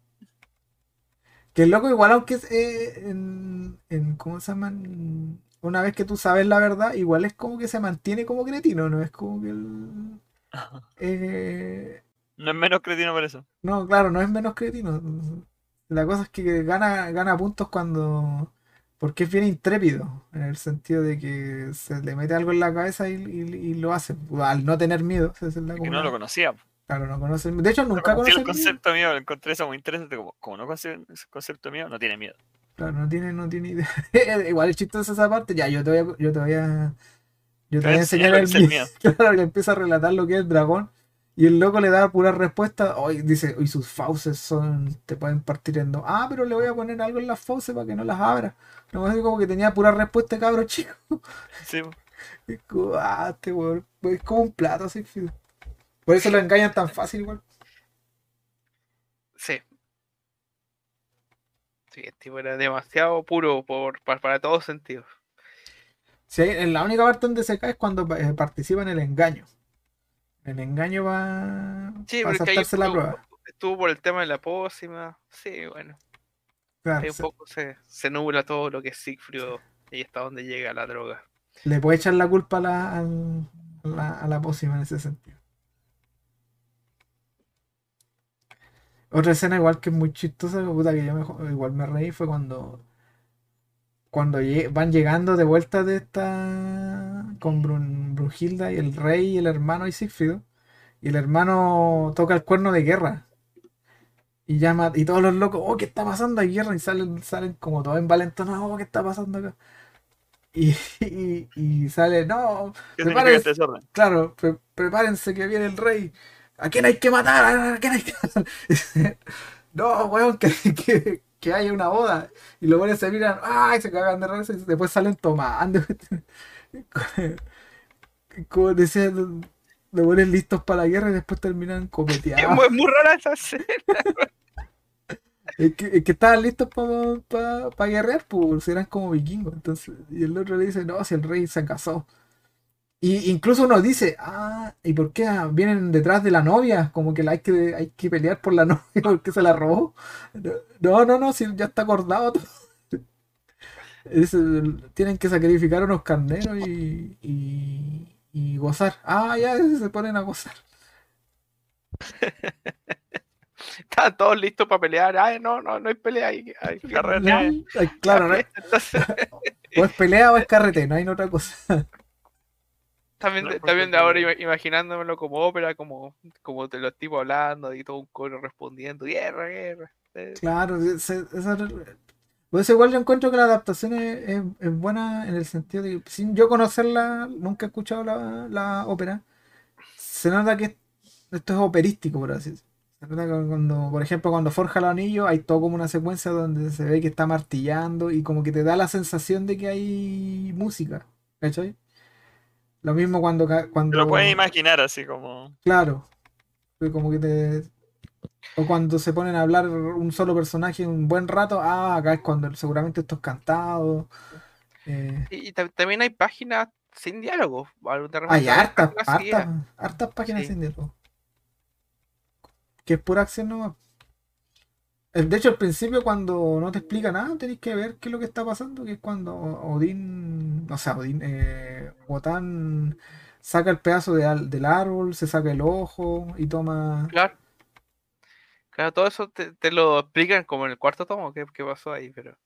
Speaker 5: Que el loco igual aunque es, eh, en, en- ¿cómo se llaman? Una vez que tú sabes la verdad, igual es como que se mantiene como cretino, ¿no? Es como que el... eh,
Speaker 2: No es menos cretino por eso.
Speaker 5: no, claro, no es menos cretino. La cosa es que gana, gana puntos cuando... Porque es bien intrépido, en el sentido de que se le mete algo en la cabeza y, y- y lo hace. Al no tener miedo. esa es la
Speaker 2: Que no lo conocía.
Speaker 5: Claro, no conoce el- De hecho,
Speaker 2: No
Speaker 5: nunca
Speaker 2: conocía
Speaker 5: conoce
Speaker 2: el concepto mío, lo encontré eso muy interesante. Como, como no conoce el concepto mío, no tiene miedo.
Speaker 5: Claro, no tiene, no tiene idea. Igual es chistoso esa parte. Ya, yo te voy a, yo te voy a, yo te voy a enseñar el
Speaker 2: el
Speaker 5: miedo. Claro, le empieza a relatar lo que es el dragón. Y el loco le da pura respuesta. Hoy dice, y sus fauces son, te pueden partir en dos. Ah, pero le voy a poner algo en las fauces para que no las abra. No es como que tenía pura respuesta, cabro chico.
Speaker 2: Sí.
Speaker 5: Es como, ah, este weón. Es como un plato así. Por eso lo engañan tan fácil, igual.
Speaker 4: Sí. Sí, el tipo era demasiado puro por, para, para todos sentidos.
Speaker 5: Hay- en la única parte donde se cae es cuando eh, participa en el engaño. El engaño va
Speaker 4: Sí,
Speaker 5: a
Speaker 4: porque ahí
Speaker 5: saltarse la
Speaker 4: estuvo,
Speaker 5: prueba.
Speaker 4: estuvo por el tema de la pócima. Sí, bueno.
Speaker 5: Claro,
Speaker 4: Ahí un poco se, se nubla todo lo que es Siegfried y hasta donde llega la droga.
Speaker 5: le puede echar la culpa a la, a la, a la pócima en ese sentido. Otra escena igual que es muy chistosa, puta, que yo me igual me reí, fue cuando cuando van llegando de vuelta de esta con Brun- Brunhilda y el rey y el hermano y Sigfrido y el hermano toca el cuerno de guerra y llama y todos los locos, oh, ¿qué está pasando? Hay guerra y salen, salen como todos envalentonados, oh, ¿qué está pasando acá? Y, y, y sale, no,
Speaker 2: ¿Qué
Speaker 5: Me
Speaker 2: significa
Speaker 5: parece-
Speaker 2: este desorden?
Speaker 5: Claro, pre- prepárense que viene el rey. ¿A quién hay que matar? ¿A quién hay que matar? no, weón, que, que, que haya una boda. Y los buenos se miran, ¡ay! Se cagan de risa y después salen tomando. Como decía, los buenos listos para la guerra y después terminan
Speaker 4: Es
Speaker 5: copeteados.
Speaker 4: muy, rara esa escena.
Speaker 5: Es que, es que estaban listos para guerrear, pues eran como vikingos. Entonces, y el otro le dice, no, si el rey se casó. Y incluso uno dice, ah, ¿y por qué vienen detrás de la novia? Como que la hay que, hay que pelear por la novia porque se la robó. No, no, no, si ya está acordado todo. Tienen que sacrificar unos carneros y, y, y gozar. Ah, ya se ponen a gozar.
Speaker 4: Estaban todos listos para pelear. Ay, no, no, no hay pelea. Hay, hay
Speaker 2: Carrete.
Speaker 5: Claro, ¿no? O es pelea o es carrete, no hay otra cosa.
Speaker 4: También,
Speaker 2: No, porque
Speaker 4: también de ahora imaginándomelo como ópera, como, como de los tipos hablando y todo un coro respondiendo. Guerra, guerra. Eh,
Speaker 5: Claro, ese- esa- por eso igual yo encuentro que la adaptación es, es- es buena en el sentido de que sin yo conocerla, nunca he escuchado la, la ópera, se nota que esto es operístico, por así decirlo. Se nota que cuando, por ejemplo, cuando forja los anillos, hay todo como una secuencia donde se ve que está martillando y como que te da la sensación de que hay música, ¿cachai? Lo mismo cuando, cuando
Speaker 2: lo puedes imaginar así como.
Speaker 5: Claro. Fue Como que te. O cuando se ponen a hablar un solo personaje un buen rato, ah, acá es cuando seguramente esto es cantado. Eh,
Speaker 4: Y, y ta- también hay páginas sin diálogo.
Speaker 5: hay hartas, hartas, hartas páginas
Speaker 4: Sí.
Speaker 5: sin diálogo. Que es pura acción nomás. Eh, De hecho, al principio, cuando no te explica nada, tenés que ver qué es lo que está pasando, que es cuando Odín, o sea, Odín, eh, Wotan saca el pedazo de al- del árbol, se saca el ojo y toma.
Speaker 4: Claro. Claro, todo eso te, te lo explican como en el cuarto tomo, qué, qué pasó ahí, pero.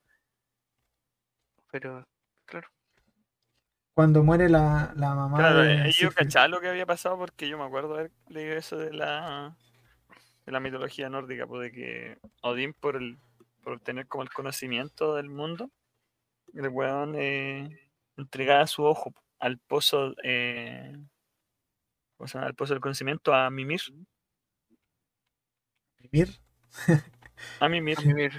Speaker 4: Pero, claro.
Speaker 5: Cuando muere la, la mamá
Speaker 2: Claro,
Speaker 5: de
Speaker 2: eh, yo cachaba lo que había pasado porque yo me acuerdo haber leído eso de la, de la mitología nórdica, pues de que Odín por el, por tener como el conocimiento del mundo, el weón eh, entregaba su ojo al pozo, eh, ¿cómo se llama? Al pozo del conocimiento a Mimir.
Speaker 5: Mimir.
Speaker 2: A mí mismo.
Speaker 4: Mimir.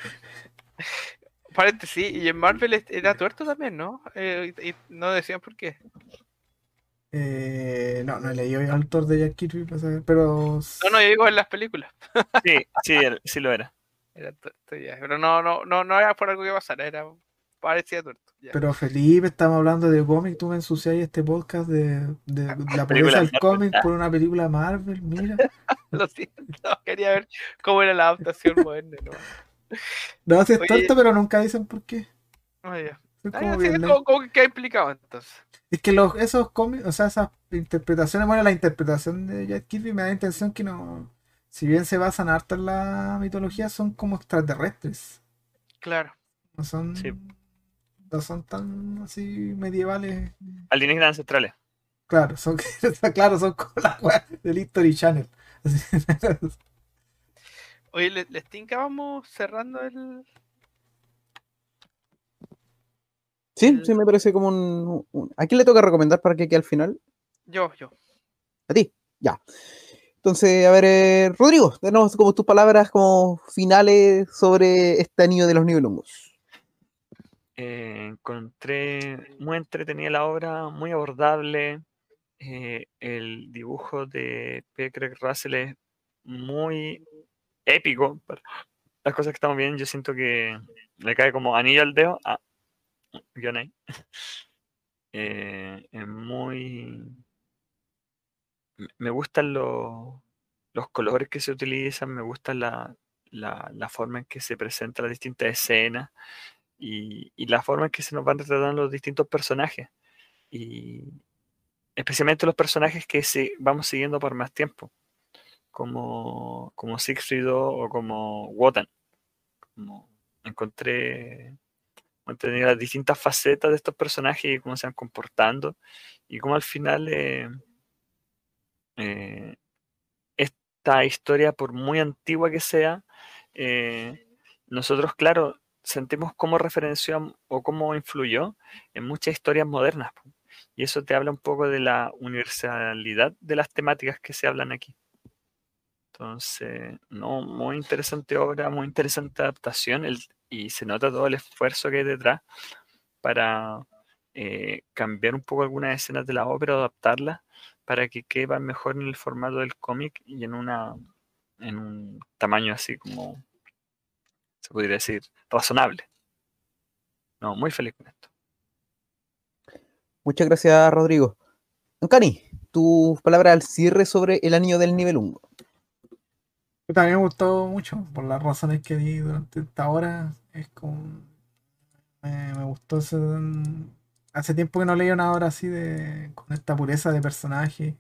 Speaker 4: Paréntesis, y en Marvel era tuerto también, ¿no? Eh, y, y no decían por qué.
Speaker 5: Eh, no, no he leído el autor de Jack Kirby, para saber, pero
Speaker 4: No, no, yo digo en las películas.
Speaker 2: Sí, sí, sí lo era.
Speaker 4: Era tuerto ya. Pero no, no, no, no era por algo que pasara, era parecía tuerto. ya.
Speaker 5: Pero Felipe, estamos hablando de cómic, tú me ensucias este podcast de, de la
Speaker 2: Película
Speaker 5: pureza del cómic por una película Marvel, mira.
Speaker 4: Lo siento, quería ver cómo era la adaptación moderna. ¿no?
Speaker 5: No, si es
Speaker 4: Oye.
Speaker 5: tonto, pero nunca dicen por qué.
Speaker 4: Ah, ya.
Speaker 5: Es
Speaker 4: Ah,
Speaker 5: como
Speaker 4: ya,
Speaker 5: bien
Speaker 4: sí,
Speaker 5: lento.
Speaker 4: ¿cómo- cómo que queda implicado entonces?
Speaker 5: Es que los, esos cómics, o sea, esas interpretaciones, bueno, la interpretación de Jack Kirby me da la intención que no, si bien se basan harto en la mitología, son como extraterrestres.
Speaker 4: Claro.
Speaker 5: No son,
Speaker 2: Sí.
Speaker 5: no son tan así medievales.
Speaker 2: Alienígenas ancestrales.
Speaker 5: Claro, son, claro, son como las weas del History Channel. Así.
Speaker 4: Oye, ¿le- ¿les tinca? Vamos cerrando el.
Speaker 3: Sí, sí, me parece como un, un- ¿A quién le toca recomendar para que quede al final?
Speaker 4: Yo, yo.
Speaker 3: A ti, ya. Entonces, a ver, eh, Rodrigo, denos como tus palabras como finales sobre este anillo de los nivelungos.
Speaker 2: Eh, encontré muy entretenida la obra, muy abordable. eh, el dibujo de P. Craig Russell es muy épico. Las cosas que estamos viendo, yo siento que le cae como anillo al dedo. Ah, ahí. Eh, es muy. me- gustan los, los colores que se utilizan, me gusta la, la, la forma en que se presentan las distintas escenas y, y la forma en que se nos van retratando los distintos personajes. Y especialmente los personajes que se, vamos siguiendo por más tiempo, como, como Siegfried o como Wotan. Como encontré, encontré las distintas facetas de estos personajes y cómo se van comportando y cómo al final eh, eh, esta historia, por muy antigua que sea, eh, nosotros, claro, sentimos cómo referenció o cómo influyó en muchas historias modernas. Y eso te habla un poco de la universalidad de las temáticas que se hablan aquí. Entonces, no, muy interesante obra, muy interesante adaptación y se nota todo el esfuerzo que hay detrás para eh, cambiar un poco algunas escenas de la ópera, adaptarlas para que quepan mejor en el formato del cómic y en una en un tamaño así como se podría decir razonable. No, muy feliz con esto.
Speaker 3: Muchas gracias, Rodrigo. Cani, tus palabras al cierre sobre el anillo del nivel 1.
Speaker 5: También me gustó mucho, por las razones que di durante esta hora. Es como. Me, gustó ese- Hace tiempo que no leía una obra así de. con esta pureza de personaje.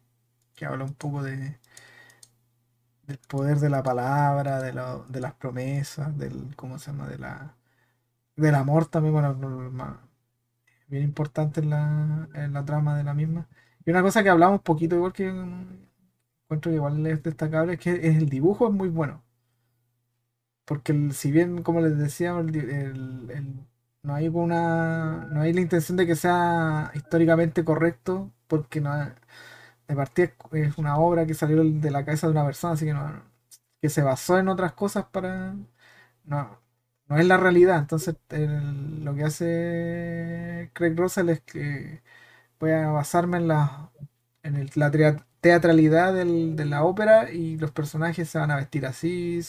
Speaker 5: Que habla un poco de. del poder de la palabra, de, lo- de las promesas, del. ¿cómo se llama? de la. del amor también, bueno, bien importante en la, en la trama de la misma. Y una cosa que hablamos poquito, igual que encuentro que igual es destacable, es que es el dibujo es muy bueno. Porque si bien, como les decía, no hay una, no hay la intención de que sea históricamente correcto, porque no, de partida es una obra que salió de la cabeza de una persona, así que no, que se basó en otras cosas para, no, no es la realidad. Entonces, el- lo que hace Craig Russell es que voy a basarme en la, en el- la teatralidad del- de la ópera y los personajes se van a vestir así.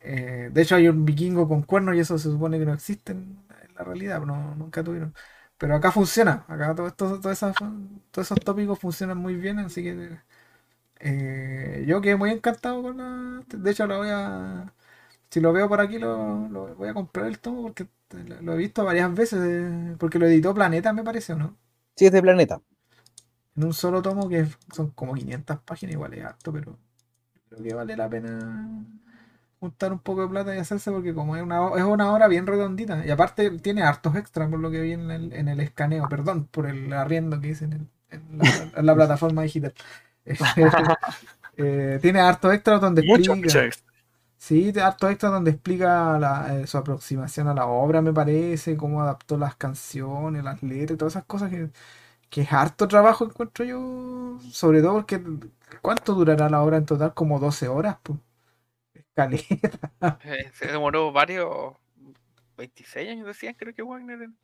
Speaker 5: eh, de hecho, hay un vikingo con cuernos y eso se supone que no existe en, la realidad, no, nunca tuvieron. Pero acá funciona, acá todo esto, esas- todos esos tópicos funcionan muy bien, así que eh, yo quedé muy encantado con la... De hecho, lo voy a... Si lo veo por aquí, lo, lo voy a comprar el tomo porque lo, he visto varias veces, porque lo editó Planeta, me parece, ¿o no?
Speaker 3: Sí, es de planeta.
Speaker 5: En un solo tomo que son como 500 páginas, igual es harto, pero creo que vale la pena juntar un poco de plata y hacerse porque como es una, es una obra bien redondita y aparte tiene hartos extras por lo que vi en el, en el escaneo, perdón por el arriendo que hice en, el- en la, en la plataforma digital. Eh, tiene hartos extras donde
Speaker 2: Mucho,
Speaker 5: explica.
Speaker 2: mucho extra.
Speaker 5: Sí, de harto extra donde explica la- eh, su aproximación a la obra, me parece, cómo adaptó las canciones, las letras, todas esas cosas que, que es harto trabajo, encuentro yo, sobre todo porque ¿cuánto durará la obra en total? Como 12 horas, pues. Es Caleta.
Speaker 4: Eh, se demoró varios, 26 años decían, creo que Wagner, en,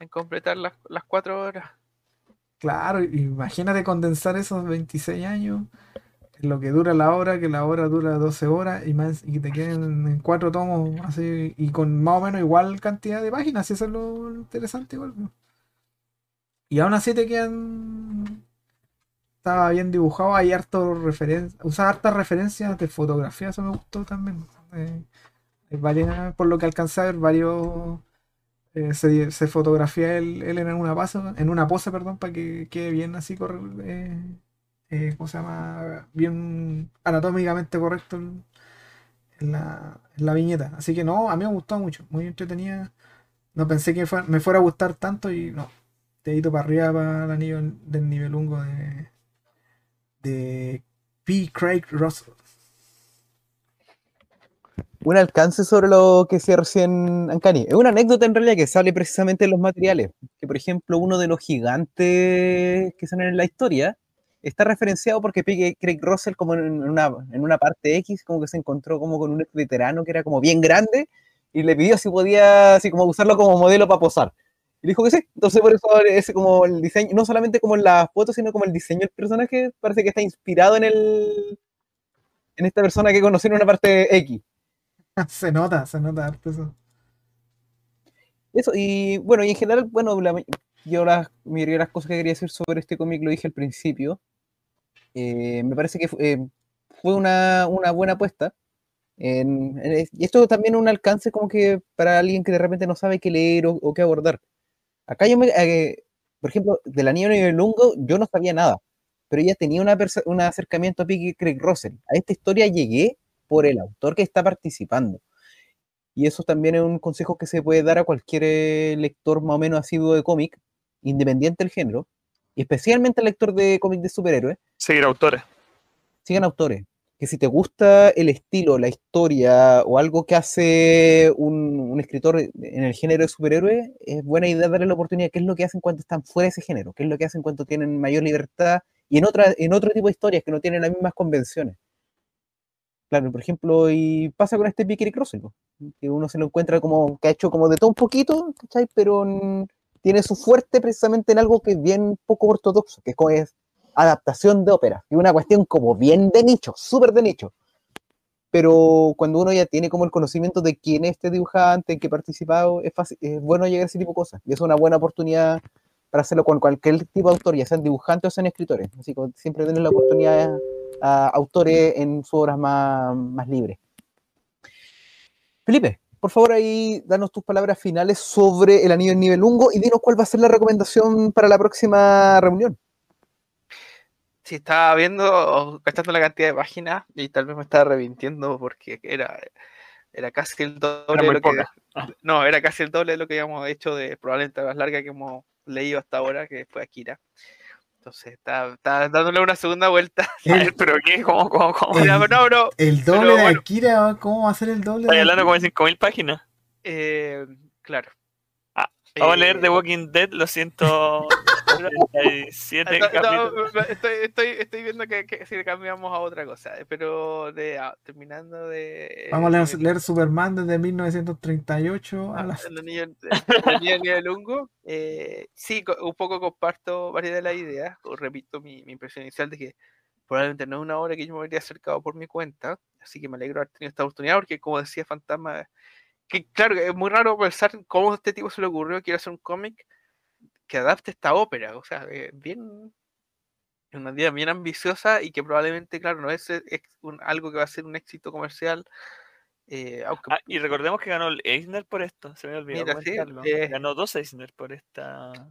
Speaker 4: en completar las, las cuatro horas.
Speaker 5: Claro, imagínate condensar esos 26 años lo que dura la obra, que la obra dura 12 horas y más y te queden en cuatro tomos así y con más o menos igual cantidad de páginas, eso es lo interesante igual. ¿no? Y aún así te quedan estaba bien dibujado, hay harto referencia, usa hartas referencias de fotografía, eso me gustó también. Eh, por lo que alcancé varios eh, se, se fotografía él, él en una pose, en una pose, perdón, para que quede bien así corre- eh, eh, ¿cómo se llama? Bien anatómicamente correcto en, la, en la viñeta. Así que no, a mí me gustó mucho, muy entretenida. No pensé que me fuera a gustar tanto y no. Dedito para arriba para el anillo del nivelungo de, de P. Craig Russell.
Speaker 3: un alcance sobre lo que decía recién Ancani. Es una anécdota en realidad que sale precisamente en los materiales. Que, por ejemplo, uno de los gigantes que salen en la historia está referenciado porque P- Craig Russell, como en una, en una parte X, como que se encontró como con un veterano que era como bien grande y le pidió si podía así como usarlo como modelo para posar. Y dijo que sí. Entonces, por eso es como el diseño, no solamente como en las fotos, sino como el diseño del personaje, parece que está inspirado en el en esta persona que conocí en una parte X.
Speaker 5: se nota, se nota harto eso.
Speaker 3: Eso, y bueno, y en general, bueno, la, yo las, la mayoría de las cosas que quería decir sobre este cómic lo dije al principio. Eh, me parece que eh, fue una, una buena apuesta. En- en- y esto también es un alcance como que para alguien que de repente no sabe qué leer o, o qué abordar. Acá yo me, eh, por ejemplo, de la niña de Lungo, yo no sabía nada, pero ella tenía una un acercamiento a Piggy Craig Russell. A esta historia llegué por el autor que está participando. Y eso también es un consejo que se puede dar a cualquier eh, lector más o menos asiduo de cómic, independiente del género, y especialmente al lector de cómic de superhéroes,
Speaker 2: Seguir autores.
Speaker 3: sigan autores. Que si te gusta el estilo, la historia o algo que hace un, escritor en el género de superhéroes, es buena idea darle la oportunidad. ¿Qué es lo que hacen cuando están fuera de ese género? ¿Qué es lo que hacen cuando tienen mayor libertad? Y en, otra, en otro tipo de historias que no tienen las mismas convenciones. Claro, por ejemplo, y pasa con este Russell, po, que uno se lo encuentra como que ha hecho como de todo un poquito, ¿cachai? Pero tiene su fuerte precisamente en algo que es bien poco ortodoxo, que es, como es adaptación de ópera, y una cuestión como bien de nicho, súper de nicho. Pero cuando uno ya tiene como el conocimiento de quién es este dibujante, en qué ha participado, es, fácil, es bueno llegar a ese tipo de cosas. Y es una buena oportunidad para hacerlo con cualquier tipo de autor, ya sean dibujantes o sean escritores. Así que siempre tener la oportunidad a autores en sus horas más, más libres. Felipe, por favor ahí danos tus palabras finales sobre el anillo en nivel lungo y dinos cuál va a ser la recomendación para la próxima reunión.
Speaker 4: Sí, estaba viendo, gastando la cantidad de páginas y tal vez me estaba revintiendo porque era, era casi el doble de lo que.
Speaker 2: poca.
Speaker 4: No, era casi el doble de lo que habíamos hecho de probablemente la más larga que hemos leído hasta ahora, que fue Akira. Entonces, estaba, estaba dándole una segunda vuelta.
Speaker 2: Pero ¿qué? ¿Cómo, cómo, cómo?
Speaker 5: El-
Speaker 4: No, no, no.
Speaker 5: El doble
Speaker 4: Pero
Speaker 5: de
Speaker 4: bueno.
Speaker 5: Akira, ¿cómo va a ser el doble
Speaker 2: Estoy
Speaker 5: de
Speaker 2: hablando
Speaker 5: Akira?
Speaker 2: como de 5.000 páginas.
Speaker 4: eh, claro.
Speaker 2: Vamos a leer
Speaker 4: Eh,
Speaker 2: The Walking Dead, los 137
Speaker 4: No, no,
Speaker 2: capítulos.
Speaker 4: no, estoy, estoy, estoy viendo que, que si le cambiamos a otra cosa, eh, pero de, ah, terminando de...
Speaker 5: Vamos a leer,
Speaker 4: de-
Speaker 5: leer Superman desde 1938 a la...
Speaker 4: el anillo, el de Lungo. Eh, sí, un poco comparto varias de las ideas, o repito mi, mi impresión inicial de que probablemente no es una obra que yo me habría acercado por mi cuenta, así que me alegro de haber tenido esta oportunidad, porque como decía Fantasma, que claro, es muy raro pensar cómo a este tipo se le ocurrió, quiero hacer un cómic que adapte esta ópera, o sea, eh, bien, una idea bien ambiciosa y que probablemente, claro, no es, ex- un- algo que va a ser un éxito comercial, eh, aunque
Speaker 2: Ah, y recordemos que ganó el Eisner por esto, se me olvidó
Speaker 4: Mira, sí, eh.
Speaker 2: Ganó dos Eisner por esta.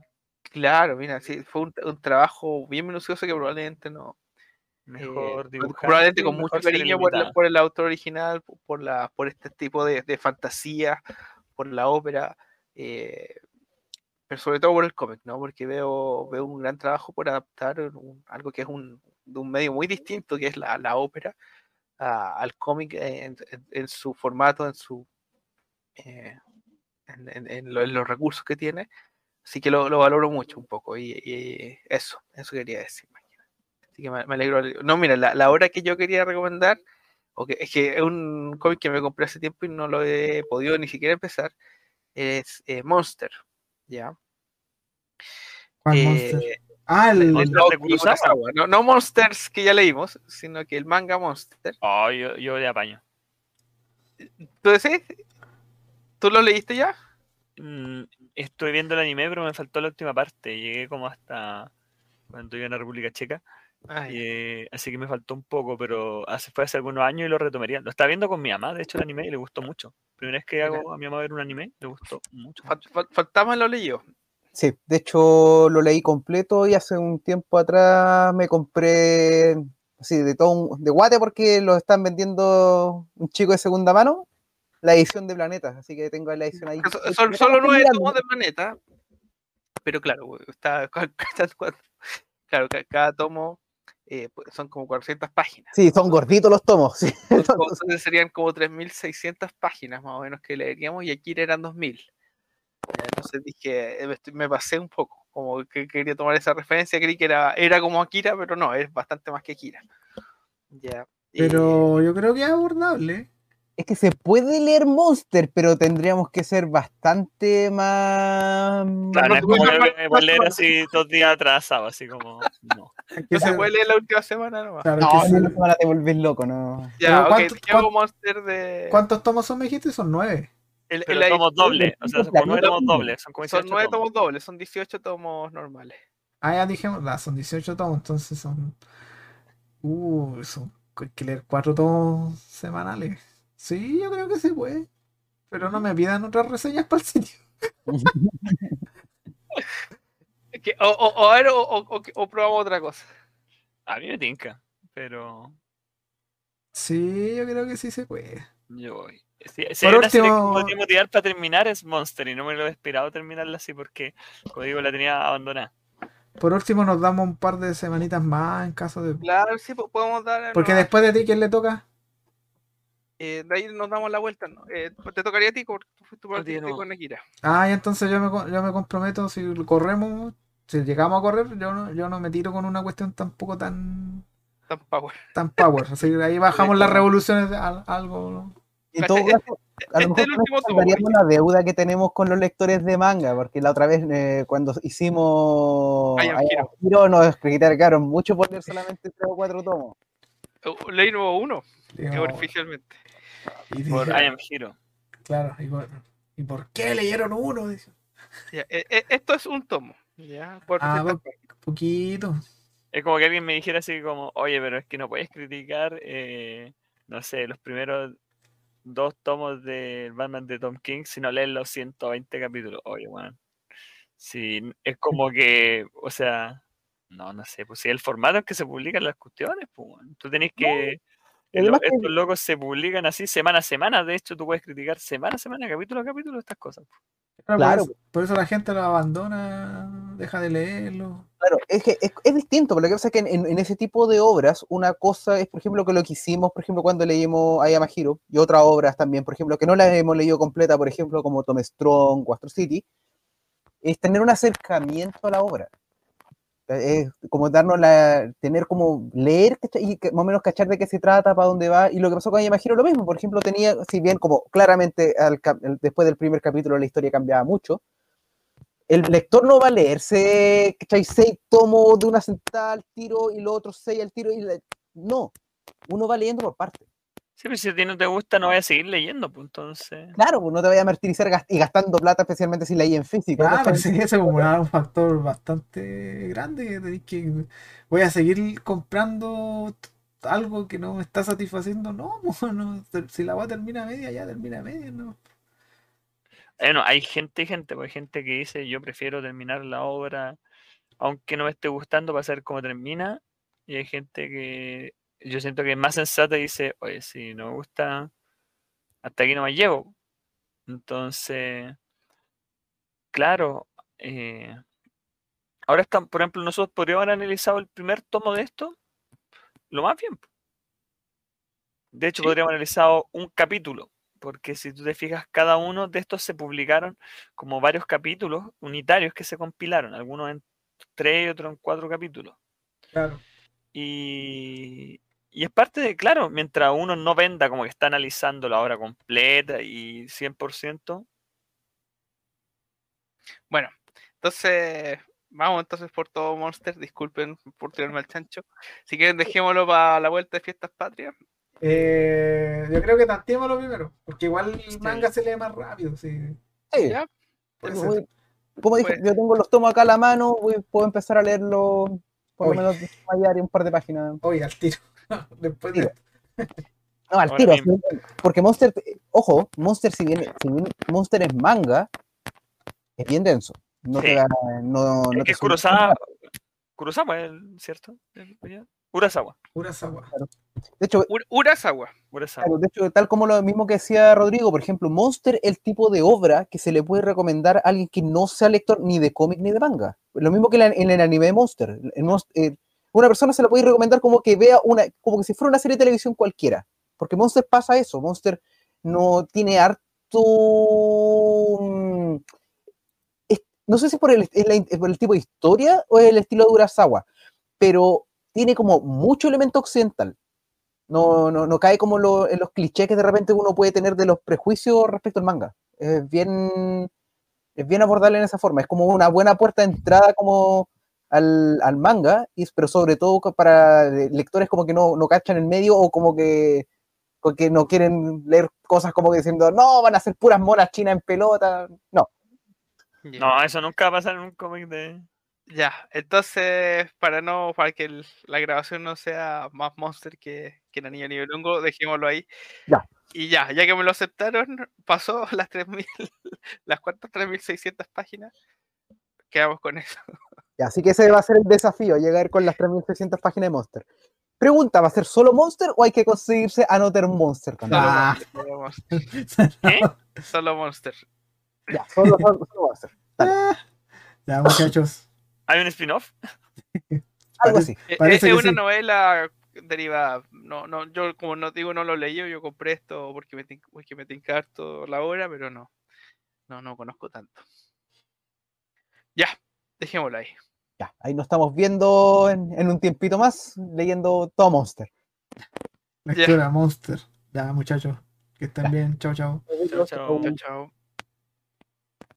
Speaker 4: Claro, mira, sí, fue un, un trabajo bien minucioso que probablemente no.
Speaker 2: Mejor
Speaker 4: eh, probablemente con mucho cariño por, la- por el autor original, po- por, la, por este tipo de, de fantasía, por la ópera, eh, pero sobre todo por el cómic, ¿no? Porque veo, veo un gran trabajo por adaptar un- algo que es un, de un medio muy distinto, que es la, la ópera, a- al cómic en, en- en su formato, en su eh, en, lo- en los recursos que tiene. Así que lo, lo valoro mucho un poco. Y, y eso, eso quería decir. Así que me, me alegro. No, mira, la, la obra que yo quería recomendar, o que, es que es un cómic que me compré hace tiempo y no lo he podido ni siquiera empezar, es eh, Monster, ¿ya?
Speaker 5: ¿Cuál
Speaker 4: Eh,
Speaker 5: Monster? Ah, el,
Speaker 4: el. Urasawa, No, no Monsters que ya leímos, sino que el manga Monster.
Speaker 2: Oh, yo, yo de apaño.
Speaker 4: ¿Tú decís? ¿Tú lo leíste ya?
Speaker 2: Mm, estoy viendo el anime, pero me faltó la última parte. Llegué como hasta cuando iba a la República Checa.
Speaker 4: Ay,
Speaker 2: eh, así que me faltó un poco, pero hace, fue hace algunos años y lo retomaría. Lo estaba viendo con mi mamá, de hecho, el anime y le gustó mucho. Primera vez que hago a mi mamá ver un anime, le gustó mucho.
Speaker 4: fal- fal- Fantasma lo leí yo.
Speaker 3: Sí, de hecho lo leí completo y hace un tiempo atrás me compré así de todo un- de guate porque lo están vendiendo un chico de segunda mano, la edición de Planetas, así que tengo la edición ahí.
Speaker 4: Son solo nueve tomos de planeta. Pero claro, está, cada- cada- claro, ca- cada tomo eh, pues, son como 400 páginas.
Speaker 3: Sí, son gorditos los tomos. sí.
Speaker 4: Entonces serían como 3.600 páginas más o menos que leeríamos y aquí eran 2.000. Ya, Entonces dije, eh, me, pasé un poco, como que quería tomar esa referencia, creí que era, era como Akira, pero no, es bastante más que Akira. Ya.
Speaker 5: pero yo creo que es abordable.
Speaker 3: Es que se puede leer Monster, pero tendríamos que ser bastante más.
Speaker 2: Claro, no es
Speaker 4: no,
Speaker 2: como
Speaker 4: no,
Speaker 2: que
Speaker 4: no,
Speaker 2: me voy a leer así dos días atrasado, así como. No.
Speaker 4: No se puede leer la última semana nomás.
Speaker 5: claro,
Speaker 3: No, una semana te volvés loco, ¿no?
Speaker 4: Ya,
Speaker 5: Pero
Speaker 4: ok,
Speaker 5: ¿cuánto-
Speaker 4: llevo
Speaker 5: cuánto-
Speaker 4: Monster de...
Speaker 5: ¿Cuántos tomos son, me dijiste? Son nueve.
Speaker 4: el-
Speaker 2: Pero
Speaker 4: el-
Speaker 2: tomos dobles, o sea, son como nueve tomos dobles. Son como
Speaker 4: son
Speaker 2: 18
Speaker 4: nueve
Speaker 2: tomos.
Speaker 4: tomos dobles, son 18 tomos normales.
Speaker 5: Ah, ya dijimos, ah, son 18 tomos, entonces son. Uh, son. Hay que leer cuatro tomos semanales. Sí, yo creo que se puede. Pero no me pidan otras reseñas para el sitio.
Speaker 4: Que- o, o, o, a ver, o, o- o- o probamos otra cosa.
Speaker 2: A mí me tinca, pero
Speaker 5: Sí, yo creo que sí se puede.
Speaker 2: yo voy. Si, si
Speaker 5: Por
Speaker 2: que
Speaker 5: último-
Speaker 2: podría motivar para terminar es Monster y no me lo he esperado terminarla así porque, como digo, la tenía abandonada.
Speaker 5: Por último, nos damos un par de semanitas más en caso de.
Speaker 4: Claro, sí, po- podemos dar.
Speaker 5: Porque después de ti, ¿quién le toca?
Speaker 4: Eh, de ahí nos damos la vuelta. ¿no? Eh, te tocaría a ti porque tú fuiste partiste
Speaker 2: no.
Speaker 4: con Akira.
Speaker 5: Ah, y entonces yo me, co- yo me comprometo, si corremos, si llegamos a correr, yo no, yo no me tiro con una cuestión tampoco tan,
Speaker 4: Tan power.
Speaker 5: tan power. Así que ahí bajamos las revoluciones de al- algo. ¿no?
Speaker 3: En todo
Speaker 4: Este-
Speaker 3: caso, a
Speaker 4: este
Speaker 3: lo
Speaker 4: es
Speaker 3: mejor salvaríamos la deuda que tenemos con los lectores de manga, porque la otra vez eh, cuando hicimos
Speaker 4: Hero.
Speaker 3: Hero nos criticaron mucho por leer solamente tres o cuatro tomos.
Speaker 4: Leí nuevo uno, oficialmente.
Speaker 5: y
Speaker 2: Por I Am Hero.
Speaker 5: claro, y por, ¿y por qué leyeron uno?
Speaker 4: Ya, eh, eh, esto es un tomo. Ya, por
Speaker 5: Ah,
Speaker 4: 300
Speaker 5: po- poquito.
Speaker 2: Es como que alguien me dijera así como, oye, pero es que no puedes criticar, eh, no sé, los primeros dos tomos del Batman de Tom King si no lees los 120 capítulos. Oye, bueno. Sí, es como que, o sea, no, no sé, pues si el formato en que se publican las cuestiones, pues tú tenés que...
Speaker 3: además que-
Speaker 2: estos locos se publican así semana a semana, de hecho tú puedes criticar semana a semana, capítulo a capítulo estas cosas. pues.
Speaker 5: Claro,
Speaker 3: Claro.
Speaker 5: Por, eso, por eso la gente lo abandona, deja de leerlo.
Speaker 3: Claro, es que es, es distinto, porque lo que pasa es que en, en- en ese tipo de obras, una cosa es, por ejemplo, que lo que hicimos, por ejemplo, cuando leímos I Am a Hero, y otras obras también, por ejemplo, que no las hemos leído completa, por ejemplo, como Tom Strong, o Astro City, es tener un acercamiento a la obra. Es como darnos la, tener como leer y más o menos cachar de qué se trata, para dónde va, y lo que pasó con I Am a Hero lo mismo, por ejemplo, tenía, si bien como claramente después del primer capítulo la historia cambiaba mucho, el lector no va a leerse, ¿cachai? Seis tomos de una sentada al tiro y los otros seis al tiro y no, uno va leyendo por partes.
Speaker 2: Sí, pero si a ti no te gusta, no voy a seguir leyendo, pues entonces...
Speaker 3: Claro, pues no te vayas a martirizar gas- y gastando plata, especialmente si leí en físico.
Speaker 5: Ah,
Speaker 3: ¿cachai?
Speaker 5: pensé que ese era un factor bastante grande. Que voy a seguir comprando algo que no me está satisfaciendo. No, no, si la va a terminar a media, ya termina a media, no.
Speaker 2: Bueno, hay gente y gente, pues hay gente que dice yo prefiero terminar la obra aunque no me esté gustando para saber cómo termina. Y hay gente que yo siento que es más sensata y dice, oye, si no me gusta, hasta aquí no me llevo. Entonces, claro, eh, ahora están, por ejemplo, nosotros podríamos haber analizado el primer tomo de esto lo más bien. De hecho,
Speaker 4: Sí.
Speaker 2: podríamos haber analizado un capítulo, porque si tú te fijas, cada uno de estos se publicaron como varios capítulos unitarios que se compilaron, algunos en tres y otros en cuatro capítulos.
Speaker 5: Claro.
Speaker 2: Y, y es parte de, claro, mientras uno no venda como que está analizando la obra completa y 100%,
Speaker 4: Bueno, entonces vamos entonces por todo Monster. Disculpen por tirarme al chancho. Si quieren, dejémoslo para la vuelta de fiestas patrias.
Speaker 5: Eh, yo creo que tanteémoslo primero, porque igual el manga se lee más rápido. Sí.
Speaker 3: Sí,
Speaker 4: Ya,
Speaker 3: voy- como dije,
Speaker 4: Pues-
Speaker 3: yo tengo los tomos acá a la mano, voy- puedo empezar a leerlo por lo menos un par de páginas.
Speaker 5: Oye, al tiro. Después de.
Speaker 3: No, al tiro. Porque Monster, ojo, Monster, si bien, si bien Monster es manga, es bien denso. No
Speaker 2: Sí.
Speaker 3: te da, no, no
Speaker 2: es
Speaker 3: te
Speaker 2: que
Speaker 3: suelta
Speaker 2: Kurosawa, Kurosawa, el- ¿cierto? El-. Urasawa,
Speaker 5: Urasawa.
Speaker 3: De hecho,
Speaker 4: Ur- Urasawa.
Speaker 2: Urasawa.
Speaker 3: Claro, de hecho, tal como lo mismo que decía Rodrigo, por ejemplo, Monster, el tipo de obra que se le puede recomendar a alguien que no sea lector ni de cómic ni de manga. Lo mismo que la- en el anime de Monster. En Monst- eh, una persona se le puede recomendar como que vea una, como que si fuera una serie de televisión cualquiera. Porque Monster pasa eso. Monster no tiene harto. mm, no sé si por el, la- tipo de historia o el estilo de Urasawa, pero tiene como mucho elemento occidental. No, no, no cae como en los clichés que de repente uno puede tener de los prejuicios respecto al manga. Es bien, es bien abordable en esa forma. Es como una buena puerta de entrada como al, al manga, y, pero sobre todo para lectores como que no, no cachan el medio o como que, que no quieren leer cosas como que diciendo, no, van a ser puras monas chinas en pelota. No.
Speaker 2: No, eso nunca va a pasar en un cómic de.
Speaker 4: Ya, entonces, para no, para que el- la grabación no sea más monster que, que la niña nivel hongo, dejémoslo ahí.
Speaker 3: Ya.
Speaker 4: Y ya, ya que me lo aceptaron, pasó las 3000, las cuantas 3600 páginas. Quedamos con eso.
Speaker 3: Ya, así que ese va a ser el desafío, llegar con las 3600 páginas de Monster. Pregunta, ¿va a ser solo Monster o hay que conseguirse Another Monster también?
Speaker 4: Solo,
Speaker 5: Ah.
Speaker 4: monster, solo monster,
Speaker 2: ¿Qué?
Speaker 4: solo monster.
Speaker 3: Ya, solo, solo- solo Monster.
Speaker 5: Ya, muchachos.
Speaker 2: ¿Hay un spin-off?
Speaker 3: Algo así.
Speaker 4: Eh,
Speaker 5: Parece
Speaker 4: es
Speaker 5: que
Speaker 4: una
Speaker 5: sí.
Speaker 4: novela derivada. No, no, yo como no digo no lo leí, yo compré esto porque me, porque me tinca harto la obra, pero no. No, no conozco tanto. Ya, dejémoslo ahí.
Speaker 3: Ya, ahí nos estamos viendo en, en un tiempito más, leyendo todo Monster.
Speaker 5: Lectura Monster. Ya, muchachos. Que estén bien. Chao, chao.
Speaker 2: Chao, chao.
Speaker 4: Chao, chao.